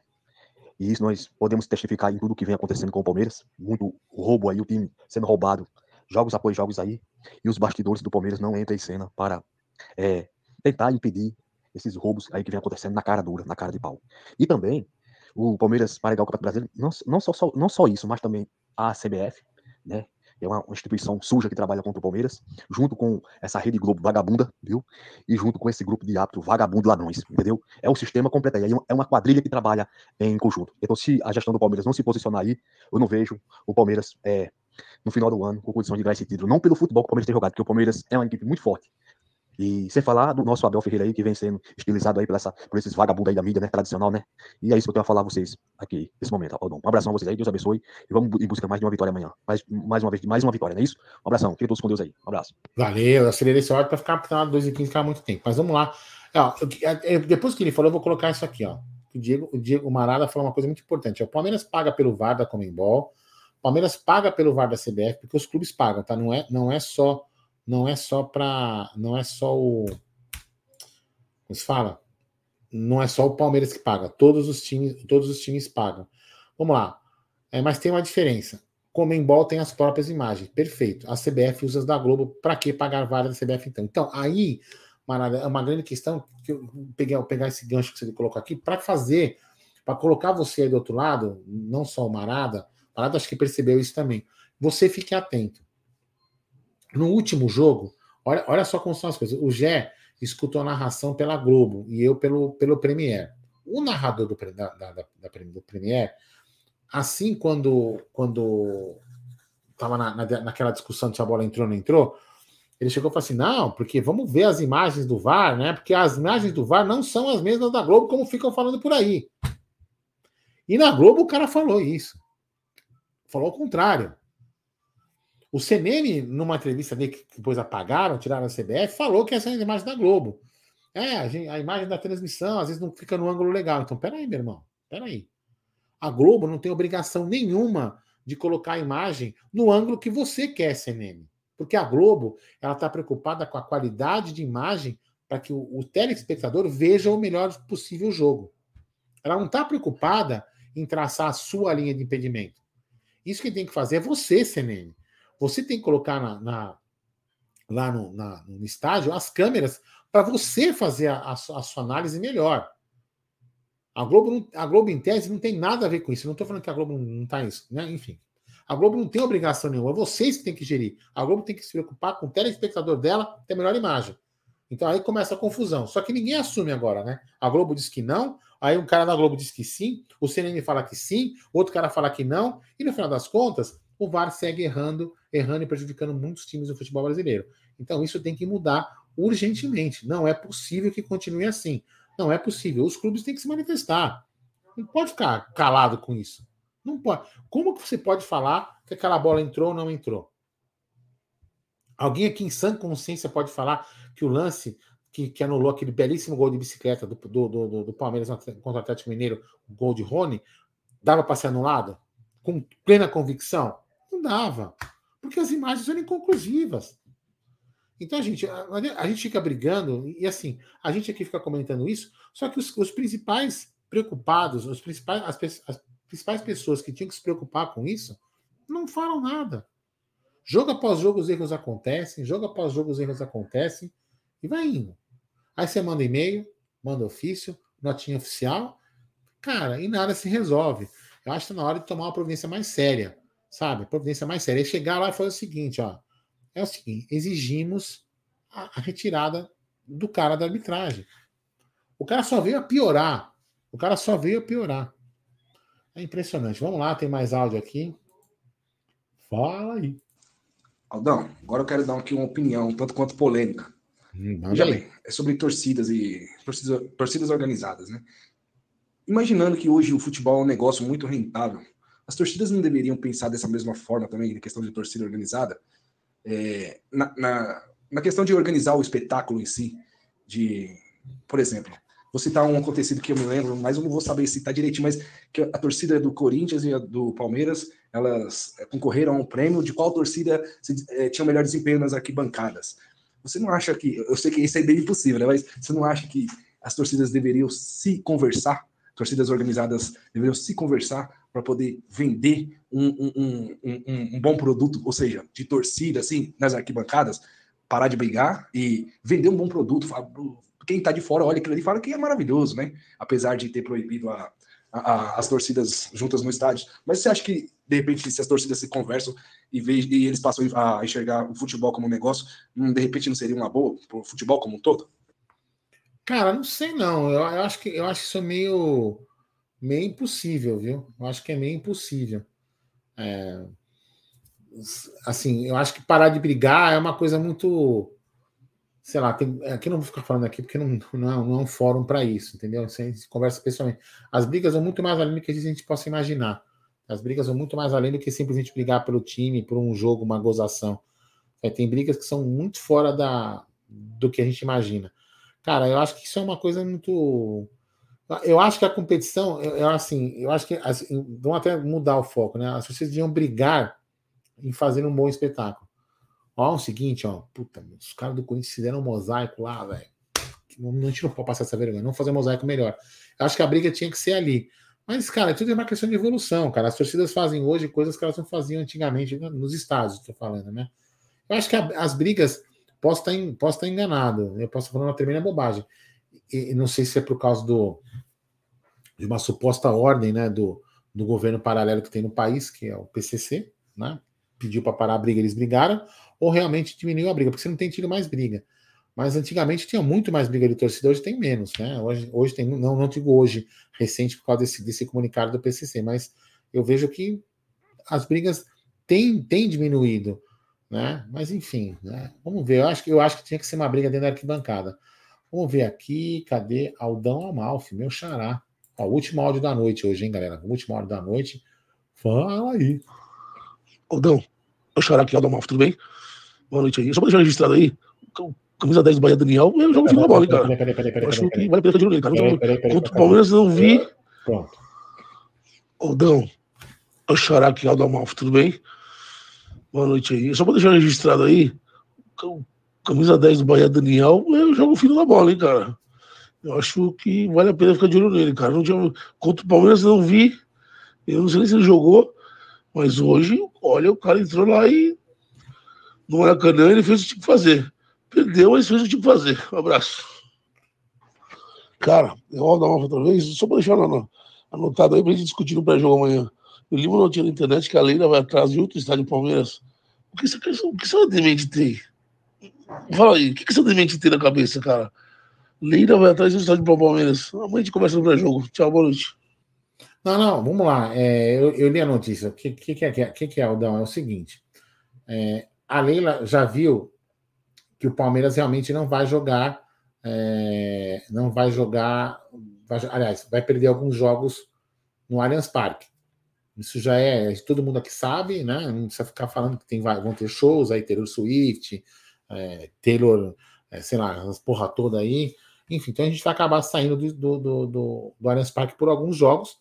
E isso nós podemos testificar em tudo que vem acontecendo com o Palmeiras, muito roubo aí, o time sendo roubado, jogos após jogos aí, e os bastidores do Palmeiras não entram em cena para é, tentar impedir esses roubos aí que vem acontecendo na cara dura, na cara de pau. E também o Palmeiras para o Campeonato Brasileiro, não, não, só, só, não só isso, mas também a CBF, né? é uma, instituição suja que trabalha contra o Palmeiras, junto com essa rede Globo vagabunda, viu? E junto com esse grupo de árbitros vagabundo ladrões, entendeu? É um sistema completo aí, é uma quadrilha que trabalha em conjunto. Então, se a gestão do Palmeiras não se posicionar aí, eu não vejo o Palmeiras é, no final do ano com condição de ganhar esse título. Não pelo futebol que o Palmeiras tem jogado, porque o Palmeiras é uma equipe muito forte. E sem falar do nosso Abel Ferreira aí, que vem sendo estilizado aí por, essa, por esses vagabundos aí da mídia, né? Tradicional, né? E é isso que eu tenho a falar a vocês aqui, nesse momento. Um abração a vocês aí, Deus abençoe. E vamos em busca mais de uma vitória amanhã. Mais, mais uma vez, mais uma vitória, não é isso? Um abração. Fiquem todos com Deus aí. Um abraço. Valeu, acelerei esse hora para ficar para 2 e 15 ficar muito tempo. Mas vamos lá. Ó, depois que ele falou, eu vou colocar isso aqui, ó. O Diego, o Diego Marada falou uma coisa muito importante. O Palmeiras paga pelo VAR da Comembol. Palmeiras paga pelo VAR da CBF, porque os clubes pagam, tá? Não é, não é só não é só para não é só o como se fala? Não é só o Palmeiras que paga, todos os times, todos os times pagam. Vamos lá. É, mas tem uma diferença. Comembol tem as próprias imagens. Perfeito. A CBF usa as da Globo. Para que pagar várias da CBF então? Então, aí, Marada, é uma grande questão que eu peguei, pegar esse gancho que você colocou aqui para fazer, para colocar você aí do outro lado, não só o Marada, Marada acho que percebeu isso também. Você fique atento. No último jogo, olha, olha só como são as coisas. O Gé escutou a narração pela Globo e eu pelo, pelo Premier. O narrador do, da, da, da, do Premier, assim quando quando estava na, na, naquela discussão se a bola entrou ou não entrou, ele chegou e falou assim: não, porque vamos ver as imagens do VAR, né? Porque as imagens do VAR não são as mesmas da Globo, como ficam falando por aí. E na Globo o cara falou isso. Falou o contrário. O CNM, numa entrevista dele que depois apagaram, tiraram a CBF, falou que essa é a imagem da Globo. É, a, gente, a, imagem da transmissão às vezes não fica no ângulo legal. Então, peraí, meu irmão, peraí. A Globo não tem obrigação nenhuma de colocar a imagem no ângulo que você quer, CNM. Porque a Globo ela está preocupada com a qualidade de imagem para que o, o telespectador veja o melhor possível jogo. Ela não está preocupada em traçar a sua linha de impedimento. Isso que tem que fazer é você, CNM. Você tem que colocar na, na, lá no, na, no estádio as câmeras para você fazer a, a, a, sua análise melhor. A Globo, a Globo, em tese, não tem nada a ver com isso. Não estou falando que a Globo não está isso, né? Enfim. A Globo não tem obrigação nenhuma, é vocês que tem que gerir. A Globo tem que se preocupar com o telespectador dela ter a melhor imagem. Então aí começa a confusão. Só que ninguém assume agora, né? A Globo diz que não, aí um cara da Globo diz que sim, o CNN fala que sim, outro cara fala que não, e no final das contas, o VAR segue errando, errando e prejudicando muitos times do futebol brasileiro. Então isso tem que mudar urgentemente. Não é possível que continue assim. Não é possível. Os clubes têm que se manifestar. Não pode ficar calado com isso. Não pode. Como que você pode falar que aquela bola entrou ou não entrou? Alguém aqui em sã consciência pode falar que o lance que, que anulou aquele belíssimo gol de bicicleta do, do, do, do Palmeiras contra o Atlético Mineiro, o gol de Rony, dava para ser anulado? Com plena convicção? Não dava. Porque as imagens eram inconclusivas. Então, a gente, a, a, gente fica brigando, e assim, a gente aqui fica comentando isso, só que os, os principais preocupados, os principais, as, as, principais pessoas que tinham que se preocupar com isso, não falam nada. Jogo após jogo os erros acontecem, jogo após jogo os erros acontecem, e vai indo. Aí você manda e-mail, manda ofício, notinha oficial, cara, e nada se resolve. Eu acho que está na hora de tomar uma providência mais séria sabe? Providência mais séria. E chegar lá e fazer o seguinte, ó. É o seguinte, exigimos a, a retirada do cara da arbitragem. O cara só veio a piorar. O cara só veio a piorar. É impressionante. Vamos lá, tem mais áudio aqui. Fala aí. Aldão, agora eu quero dar aqui uma opinião, tanto quanto polêmica. Hum, Veja bem, é sobre torcidas e torcidas, torcidas organizadas, né? Imaginando que hoje o futebol é um negócio muito rentável, as torcidas não deveriam pensar dessa mesma forma também, na questão de torcida organizada? É, na, na, na, questão de organizar o espetáculo em si, de, por exemplo, vou citar um acontecido que eu me lembro, mas eu não vou saber citar direitinho, mas que a torcida do Corinthians e a do Palmeiras, elas é, concorreram a um prêmio de qual torcida se, é, tinha o melhor desempenho nas arquibancadas. Você não acha que, eu sei que isso é bem impossível, né, mas você não acha que as torcidas deveriam se conversar, torcidas organizadas deveriam se conversar para poder vender um, um, um, um, bom produto, ou seja, de torcida, assim, nas arquibancadas, parar de brigar e vender um bom produto. Quem está de fora olha aquilo ali e fala que é maravilhoso, né? Apesar de ter proibido a, a, as torcidas juntas no estádio. Mas você acha que, de repente, se as torcidas se conversam e, e eles passam a enxergar o futebol como um negócio, hum, de repente não seria uma boa para o futebol como um todo? Cara, não sei não. Eu, eu, acho que eu acho isso meio meio impossível, viu? Eu acho que é meio impossível. É, assim, eu acho que parar de brigar é uma coisa muito. sei lá, tem, aqui não vou ficar falando aqui porque não, não, é, não é um fórum para isso, entendeu? A gente conversa pessoalmente. As brigas vão muito mais além do que a gente possa imaginar. As brigas vão muito mais além do que simplesmente brigar pelo time, por um jogo, uma gozação. É, tem brigas que são muito fora da, do que a gente imagina. Cara, eu acho que isso é uma coisa muito. Eu acho que a competição, eu, eu assim, eu acho que assim, vão até mudar o foco, né? As pessoas deviam brigar em fazer um bom espetáculo. Ó, o seguinte, ó, puta, os caras do Corinthians fizeram um mosaico lá, velho. A gente não pode passar essa vergonha, não fazer um mosaico melhor. Eu acho que a briga tinha que ser ali. Mas, cara, tudo é uma questão de evolução, cara. As torcidas fazem hoje coisas que elas não faziam antigamente nos estádios, estou falando, né? Eu acho que a, as brigas, posso estar, posso estar enganado, eu posso estar falando uma tremenda bobagem. E, e, não sei se é por causa do, de uma suposta ordem, né, do, do governo paralelo que tem no país, que é o PCC, né? Pediu para parar a briga, eles brigaram, ou realmente diminuiu a briga, porque você não tem tido mais briga. Mas antigamente tinha muito mais briga de torcida, hoje tem menos, né? Hoje, hoje tem, não, não digo hoje, recente, por causa desse, desse comunicado do PCC, mas eu vejo que as brigas têm, têm diminuído, né? Mas enfim, né? Vamos ver. Eu acho, que, eu acho que tinha que ser uma briga dentro da arquibancada. Vamos ver aqui, cadê Aldão Amalfi, meu xará. Ó, último áudio da noite hoje, hein, galera? O último áudio da noite. Fala aí. Aldão, meu xará aqui, Aldão Amalfi, tudo bem? Boa noite aí. Só pra deixar registrado aí, camisa 10 do Bahia Daniel, eu jogo da bola, hein, cara. Peraí, peraí, peraí, acho que vale a pena que eu nele, cara. Contra o Palmeiras não vi. Pronto. Aldão, eu chorar aqui, Aldão Malf, tudo bem? Boa noite aí. Só pra deixar registrado aí, camisa 10 do Bahia Daniel, eu jogo fino da bola, hein, cara. Eu acho que vale a pena ficar de olho nele, cara. Não tinha... Contra o Palmeiras não vi. Eu não sei nem se ele jogou, mas hoje, olha, o cara entrou lá e no Maracanã ele fez o que fazer. Perdeu, mas fez o que fazer. Um abraço. Cara, eu vou dar uma outra vez, só para deixar anotado aí para a gente discutir no pré-jogo amanhã. Eu li uma notícia na internet que a Leila vai atrás de outro estádio Palmeiras. O que você, o que você demente tem? Fala aí, o que você demente tem na cabeça, cara? Leila vai atrás do estádio Palmeiras. Amanhã a gente começa no pré-jogo. Tchau, boa noite. Não, não, vamos lá. É, eu, eu, li a notícia. O que, que, que, é, que, que é, Aldão? É o seguinte: é, a Leila já viu que o Palmeiras realmente não vai jogar, é, não vai jogar, vai, aliás, vai perder alguns jogos no Allianz Parque. Isso já é, todo mundo aqui sabe, né? Não precisa ficar falando que tem, vão ter shows aí, Taylor Swift, é, Taylor, é, sei lá, as porra toda aí. Enfim, então a gente vai acabar saindo do, do, do, do, do Allianz Parque por alguns jogos.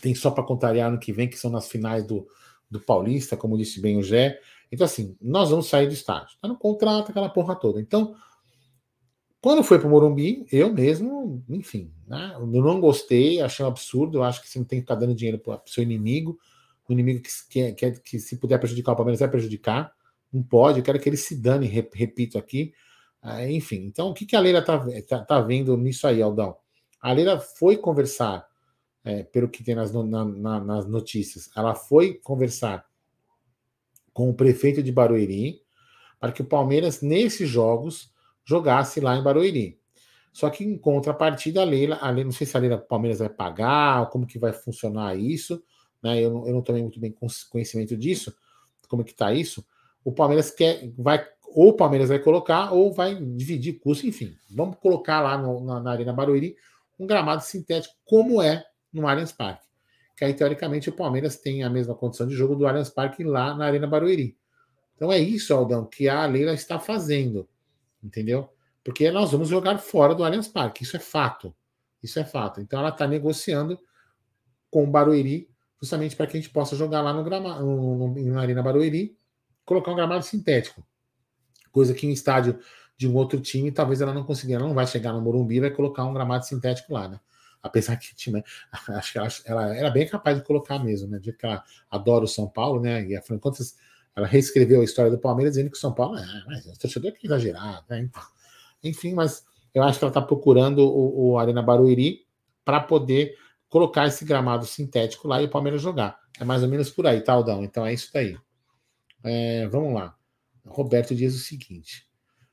Tem só para contrariar no que vem, que são nas finais do, do Paulista, como disse bem o Gé. Então, assim, nós vamos sair do estádio. Tá no contrato, aquela porra toda. Então, quando foi para o Morumbi, eu mesmo, enfim, né, eu não gostei, achei um absurdo. Eu acho que você não tem que ficar dando dinheiro para o seu inimigo. O inimigo que, que, que, que, se puder prejudicar o Palmeiras vai prejudicar. Não pode, eu quero que ele se dane, repito aqui. Ah, enfim, então o que, que a Leila está tá, tá vendo nisso aí, Aldão? A Leila foi conversar, é, pelo que tem nas, na, na, nas notícias, ela foi conversar com o prefeito de Barueri para que o Palmeiras, nesses jogos, jogasse lá em Barueri. Só que em contrapartida, a Leila, a Leila não sei se a Leila Palmeiras vai pagar, como que vai funcionar isso, né? Eu não, eu não tomei muito bem conhecimento disso, como que tá isso. O Palmeiras quer, vai, ou o Palmeiras vai colocar, ou vai dividir custo, enfim. Vamos colocar lá no, na, na Arena Barueri um gramado sintético, como é no Allianz Parque que aí, teoricamente, o Palmeiras tem a mesma condição de jogo do Allianz Parque lá na Arena Barueri. Então é isso, Aldão, que a Leila está fazendo, entendeu? Porque nós vamos jogar fora do Allianz Parque, isso é fato. Isso é fato. Então ela está negociando com o Barueri, justamente para que a gente possa jogar lá no gramado, na Arena Barueri, colocar um gramado sintético. Coisa que em estádio de um outro time, talvez ela não consiga, ela não vai chegar no Morumbi e vai colocar um gramado sintético lá, né? apesar que tinha, acho que ela, era bem capaz de colocar mesmo, né? De que ela adora o São Paulo, né? E de contas, ela reescreveu a história do Palmeiras dizendo que o São Paulo é, mas o torcedor que exagerado, né? Então, enfim, mas eu acho que ela está procurando o, o, Arena Barueri para poder colocar esse gramado sintético lá e o Palmeiras jogar. É mais ou menos por aí, tá, Aldão? Então é isso daí. É, vamos lá. Roberto diz o seguinte: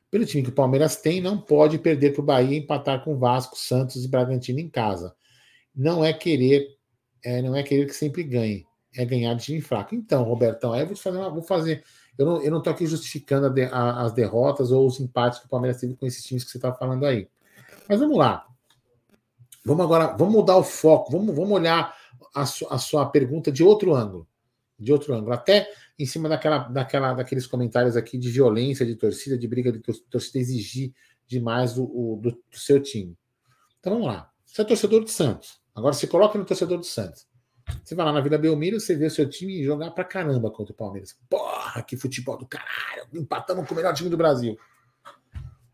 pelo time que o Palmeiras tem, não pode perder para o Bahia e empatar com Vasco, Santos e Bragantino em casa. Não é querer, é, não é querer que sempre ganhe, é ganhar de time fraco. Então, Robertão, aí eu vou fazer, uma, vou fazer. eu não, eu não aqui justificando a a, as derrotas ou os empates que o Palmeiras teve com esses times que você está falando aí. Mas vamos lá. Vamos agora, vamos mudar o foco, vamos, vamos olhar a, su, a sua pergunta de outro ângulo. De outro ângulo. Até em cima daquela, daquela, daqueles comentários aqui de violência de torcida, de briga de torcida exigir demais do, do, do seu time. Então vamos lá. Você é torcedor do Santos. Agora se coloca no torcedor do Santos. Você vai lá na Vila Belmiro, você vê o seu time jogar pra caramba contra o Palmeiras. Porra, que futebol do caralho! Empatamos com o melhor time do Brasil.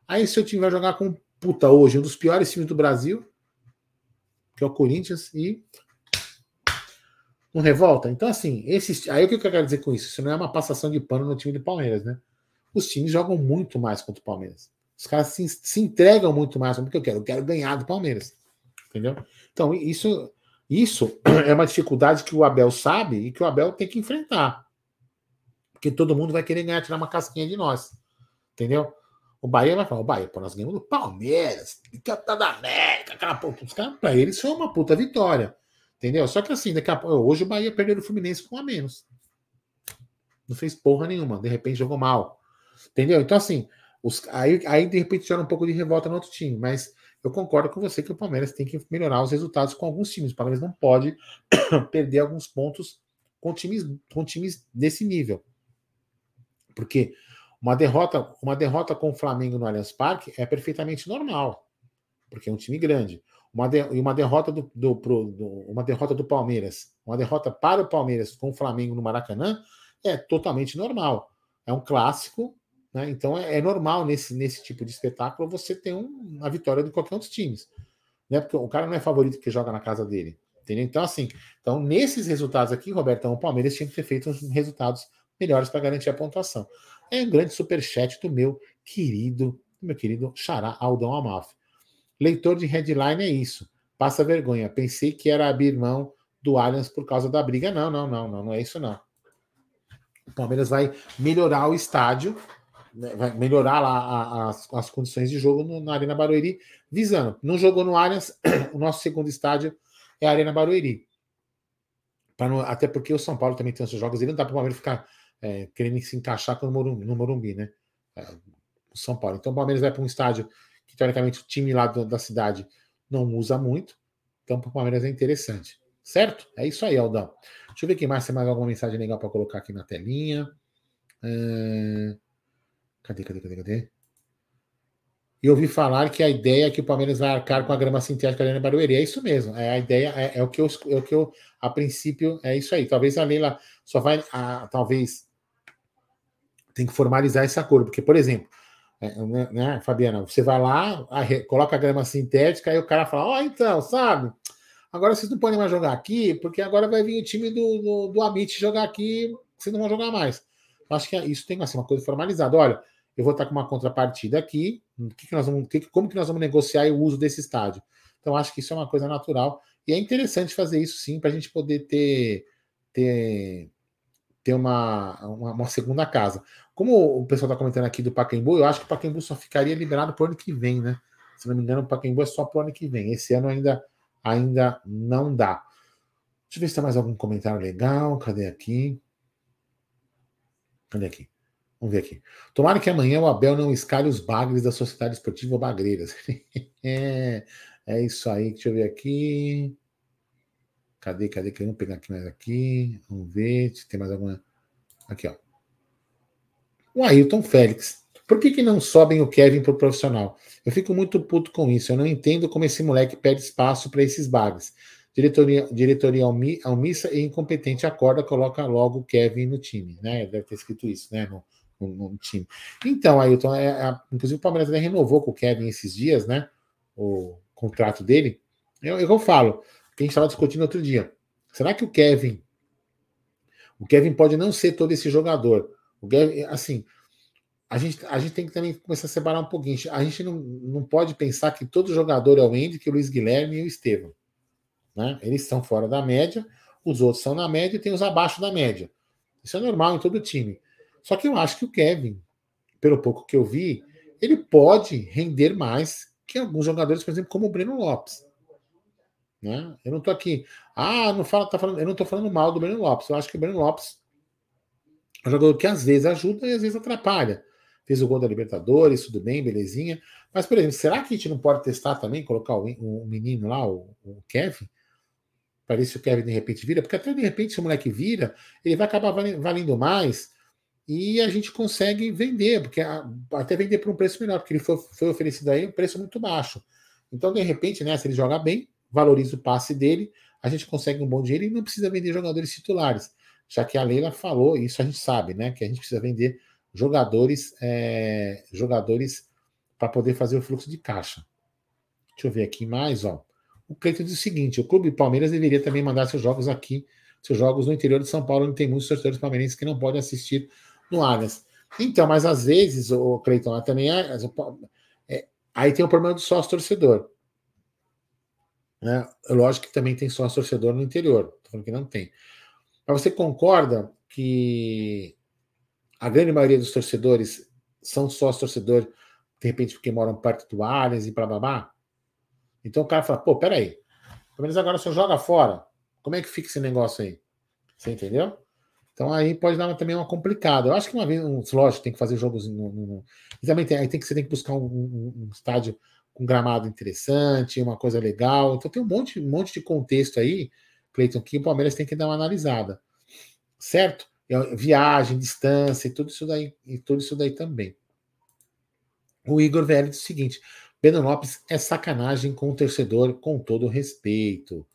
Aí seu time vai jogar com, puta, hoje, um dos piores times do Brasil, que é o Corinthians, e não revolta? Então, assim, esse, aí o que eu quero dizer com isso? Isso não é uma passação de pano no time do Palmeiras, né? Os times jogam muito mais contra o Palmeiras. Os caras se, se entregam muito mais porque eu quero. Eu quero ganhar do Palmeiras. Entendeu? Então, isso isso é uma dificuldade que o Abel sabe e que o Abel tem que enfrentar. Porque todo mundo vai querer ganhar, tirar uma casquinha de nós. Entendeu? O Bahia vai falar, o Bahia, pô, nós ganhamos do Palmeiras, campeão da América, aquela porra. Os caras, pra eles, foi uma puta vitória. Entendeu? Só que assim, daqui a hoje o Bahia perdeu o Fluminense com a menos. Não fez porra nenhuma, de repente jogou mal. Entendeu? Então, assim, os, aí, aí de repente gera um pouco de revolta no outro time, mas eu concordo com você que o Palmeiras tem que melhorar os resultados com alguns times. O Palmeiras não pode perder alguns pontos com times, com times desse nível. Porque uma derrota, uma derrota com o Flamengo no Allianz Parque é perfeitamente normal, porque é um time grande. Uma de, e uma derrota do, do, pro, do, uma derrota do Palmeiras, uma derrota para o Palmeiras com o Flamengo no Maracanã é totalmente normal. É um clássico né? Então é, é, normal nesse, nesse tipo de espetáculo você ter um, uma vitória de qualquer um dos times. Né? Porque o cara não é favorito que joga na casa dele. Entendeu? Então, assim, então, nesses resultados aqui, Robertão, o Palmeiras tinha que ter feito uns resultados melhores para garantir a pontuação. É um grande superchat do meu querido, meu querido Xará Aldão Amalfi. Leitor de headline é isso. Passa vergonha. Pensei que era abrir mão do Allianz por causa da briga. Não, não, não, não, não é isso não. O Palmeiras vai melhorar o estádio vai melhorar lá a, as, as condições de jogo no, na Arena Barueri, visando. Não jogou no Allianz, o nosso segundo estádio é a Arena Barueri. Não, até porque o São Paulo também tem os seus jogos, ele não dá para o Palmeiras ficar é, querendo se encaixar com o Morumbi, no Morumbi, né? É, o São Paulo. Então o Palmeiras vai para um estádio que, teoricamente, o time lá do, da cidade não usa muito. Então, para o Palmeiras é interessante. Certo? É isso aí, Aldão. Deixa eu ver aqui mais tem mais alguma mensagem legal para colocar aqui na telinha. Cadê, cadê, cadê, cadê? E ouvi falar que a ideia é que o Palmeiras vai arcar com a grama sintética ali na Barueri. É isso mesmo. É a ideia, é, é, o que eu, é o que eu, a princípio, é isso aí. Talvez a Leila só vai, a, talvez, tem que formalizar esse acordo. Porque, por exemplo, é, né, né, Fabiana, você vai lá, coloca a grama sintética, aí o cara fala: Ó, oh, então, sabe? Agora vocês não podem mais jogar aqui, porque agora vai vir o time do, do, do Amit jogar aqui, vocês não vão jogar mais. Acho que isso tem assim, uma coisa formalizada. Olha, eu vou estar com uma contrapartida aqui. Que que vamos, que, como que nós vamos negociar o uso desse estádio? Então, acho que isso é uma coisa natural. E é interessante fazer isso sim, para a gente poder ter, ter, ter uma, uma, uma, segunda casa. Como o pessoal está comentando aqui do Pacaembu, eu acho que o Pacaembu só ficaria liberado para o ano que vem, né? Se não me engano, o Pacaembu é só para o ano que vem. Esse ano ainda, ainda não dá. Deixa eu ver se tem mais algum comentário legal. Cadê aqui? Cadê aqui? Vamos ver aqui. Tomara que amanhã o Abel não escalhe os bagres da Sociedade Esportiva Bagreiras. é, é isso aí. Deixa eu ver aqui. Cadê, cadê? Vamos pegar aqui mais aqui. Vamos ver se tem mais alguma. Aqui, ó. O Ailton Félix. Por que, que não sobem o Kevin para o profissional? Eu fico muito puto com isso. Eu não entendo como esse moleque perde espaço para esses bagres. Diretoria, diretoria omissa e incompetente acorda, coloca logo o Kevin no time, né? Deve ter escrito isso, né? No, no, no time. Então, Ailton, é, é, inclusive o Palmeiras renovou com o Kevin esses dias, né? O contrato dele. Eu, eu falo, que a gente estava discutindo outro dia. Será que o Kevin. O Kevin pode não ser todo esse jogador. O Kevin, assim, a gente, a gente tem que também começar a separar um pouquinho. A gente não, não pode pensar que todo jogador é o Andy, que o Luiz Guilherme e o Estevam. Né? Eles estão fora da média, os outros são na média e tem os abaixo da média. Isso é normal em todo time. Só que eu acho que o Kevin, pelo pouco que eu vi, ele pode render mais que alguns jogadores, por exemplo, como o Breno Lopes. Né? Eu não estou aqui. Ah, não fala, tá falando, eu não estou falando mal do Breno Lopes. Eu acho que o Breno Lopes É um jogador que às vezes ajuda e às vezes atrapalha. Fez o gol da Libertadores, tudo bem, belezinha. Mas, por exemplo, será que a gente não pode testar também, colocar o, o menino lá, o, o Kevin, para ver se o Kevin de repente vira? Porque até de repente, se o moleque vira, ele vai acabar valendo mais e a gente consegue vender, porque até vender por um preço menor, porque ele foi, foi oferecido aí um preço muito baixo. Então, de repente, né, se ele joga bem, valoriza o passe dele, a gente consegue um bom dinheiro e não precisa vender jogadores titulares, já que a Leila falou, isso a gente sabe, né, que a gente precisa vender jogadores, é, jogadores para poder fazer o fluxo de caixa. Deixa eu ver aqui mais, ó. O Cleiton diz o seguinte: o Clube Palmeiras deveria também mandar seus jogos aqui, seus jogos no interior de São Paulo, onde tem muitos torcedores palmeirenses que não podem assistir no Allianz. Então, mas às vezes, o Cleiton, também é, é, Aí tem o problema do sócio torcedor. Né? Lógico que também tem sócio torcedor no interior. Estou falando que não tem. Mas você concorda que a grande maioria dos torcedores são sócio torcedor, de repente, porque moram perto do Allianz e blá blá? Então o cara fala, pô, peraí, pelo menos agora só joga fora. Como é que fica esse negócio aí? Você entendeu? Então aí pode dar também uma complicada. Eu acho que uma vez, um, lógico, tem que fazer jogos no. no, e também tem, aí tem que, você tem que buscar um, um, um, estádio com gramado interessante, uma coisa legal. Então tem um monte, um monte de contexto aí, Cleiton, que o Palmeiras tem que dar uma analisada. Certo? Viagem, distância tudo isso daí, e tudo isso daí também. O Igor Velho diz o seguinte: Pedro Lopes é sacanagem com o torcedor, com todo respeito.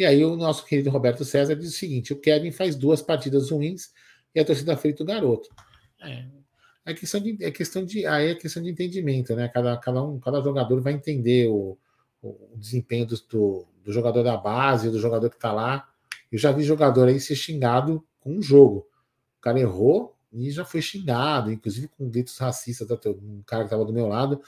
E aí o nosso querido Roberto César diz o seguinte: o Kevin faz duas partidas ruins e a torcida frita o garoto. É, é questão de, é questão de, aí é questão de entendimento, né? Cada, cada, um, cada jogador vai entender o, o desempenho do, do, do, jogador da base, do jogador que está lá. Eu já vi jogador aí ser xingado com um jogo. O cara errou e já foi xingado, inclusive com gritos racistas. Um cara que estava do meu lado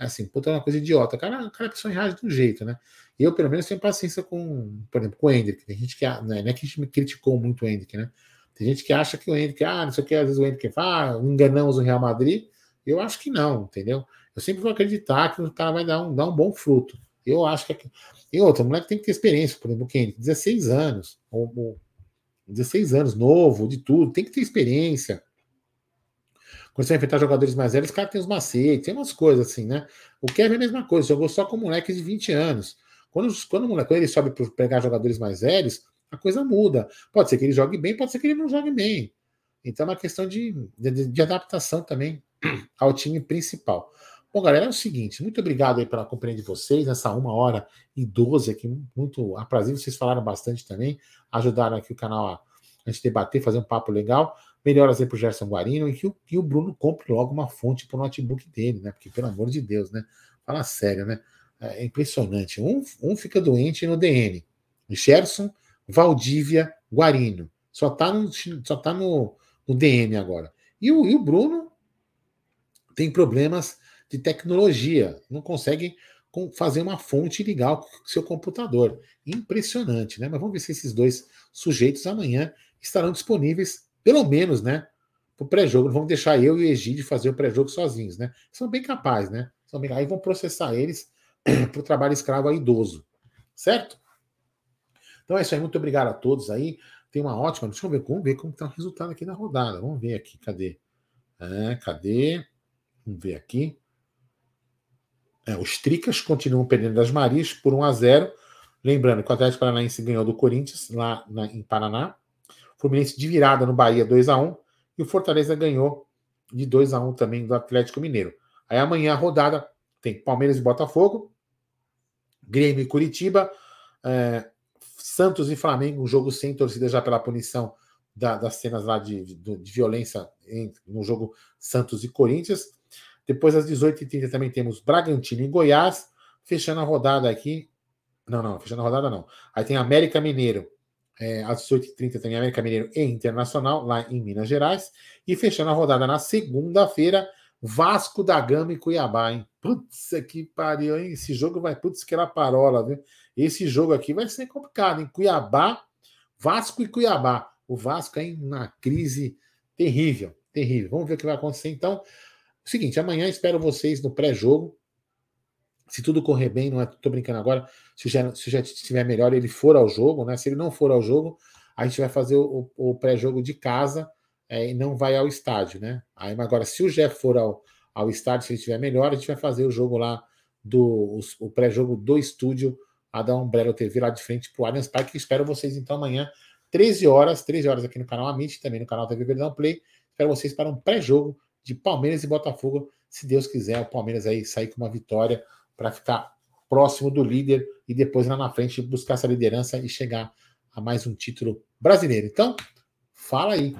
é assim, puta, é uma coisa idiota. Cara é pessoa reage de um jeito, né? Eu, pelo menos, tenho paciência com, por exemplo, com o Hendrick. Tem gente que, não é, não é que a gente me criticou muito o Hendrick, né? Tem gente que acha que o Hendrick, ah, não sei o que, às vezes o Hendrick fala, ah, enganamos o Real Madrid. Eu acho que não, entendeu? Eu sempre vou acreditar que o cara vai dar um, dar um bom fruto. Eu acho que. É e outra, o moleque tem que ter experiência, por exemplo, o Hendrick, 16 anos, ou, ou 16 anos, novo, de tudo, tem que ter experiência. Quando você vai enfrentar jogadores mais velhos, os caras têm os macetes, tem umas coisas assim, né? O Kevin é a mesma coisa, jogou só com moleques de 20 anos. Quando, quando o moleque ele sobe para pegar jogadores mais velhos, a coisa muda. Pode ser que ele jogue bem, pode ser que ele não jogue bem. Então é uma questão de, de, de adaptação também ao time principal. Bom, galera, é o seguinte, muito obrigado aí pela companhia de vocês, nessa uma hora e doze aqui, muito aprazível, vocês falaram bastante também, ajudaram aqui o canal a, a gente debater, fazer um papo legal. Melhoras aí pro Gerson Guarino e que o, que o Bruno compre logo uma fonte pro notebook dele, né? Porque, pelo amor de Deus, né? Fala sério, né? É impressionante. Um, um fica doente no DN. Gerson, Valdívia, Guarino. Só tá no, só tá no, no DN agora. E o, e o Bruno tem problemas de tecnologia. Não consegue fazer uma fonte legal com seu computador. Impressionante, né? Mas vamos ver se esses dois sujeitos amanhã estarão disponíveis pelo menos, né? Pro pré-jogo. Não vamos deixar eu e o Egídio fazer o pré-jogo sozinhos, né? São bem capazes, né? São bem... Aí vão processar eles para o trabalho escravo a idoso. Certo? Então é isso aí. Muito obrigado a todos aí. Tem uma ótima. Deixa eu ver, vamos ver como está o resultado aqui na rodada. Vamos ver aqui. Cadê? É, cadê? Vamos ver aqui. É, os Tricas continuam perdendo das Marias por 1 a 0 Lembrando que o Atlético Paranaense ganhou do Corinthians lá na, em Paraná. Fluminense de virada no Bahia 2 a 1 e o Fortaleza ganhou de 2 a 1 também do Atlético Mineiro. Aí amanhã a rodada tem Palmeiras e Botafogo, Grêmio e Curitiba, é, Santos e Flamengo, um jogo sem torcida já pela punição da, das cenas lá de, de, de violência em, no jogo Santos e Corinthians. Depois às 18h30 também temos Bragantino e Goiás, fechando a rodada aqui. Não, não, fechando a rodada não. Aí tem América Mineiro é, às 18h30 tem América Mineiro e Internacional, lá em Minas Gerais. E fechando a rodada na segunda-feira, Vasco da Gama e Cuiabá, hein? Putz, que pariu, hein? Esse jogo vai, putz, que era parola, viu? Esse jogo aqui vai ser complicado, hein? Cuiabá, Vasco e Cuiabá. O Vasco é uma crise terrível, terrível. Vamos ver o que vai acontecer então. Seguinte, amanhã espero vocês no pré-jogo. Se tudo correr bem, não é, tô brincando agora, se o Jet, se estiver melhor, ele for ao jogo, né? Se ele não for ao jogo, a gente vai fazer o, o pré-jogo de casa é, e não vai ao estádio, né? Aí, agora, se o Jeff for ao, ao estádio, se ele estiver melhor, a gente vai fazer o jogo lá do o, o pré-jogo do estúdio a da Umbrella TV lá de frente para o Allianz Parque. Espero vocês então amanhã, 13 horas, 13 horas aqui no canal Amit, também no canal TV Verdão Play. Espero vocês para um pré-jogo de Palmeiras e Botafogo. Se Deus quiser, o Palmeiras aí sair com uma vitória para ficar próximo do líder e depois lá na frente buscar essa liderança e chegar a mais um título brasileiro. Então, fala aí.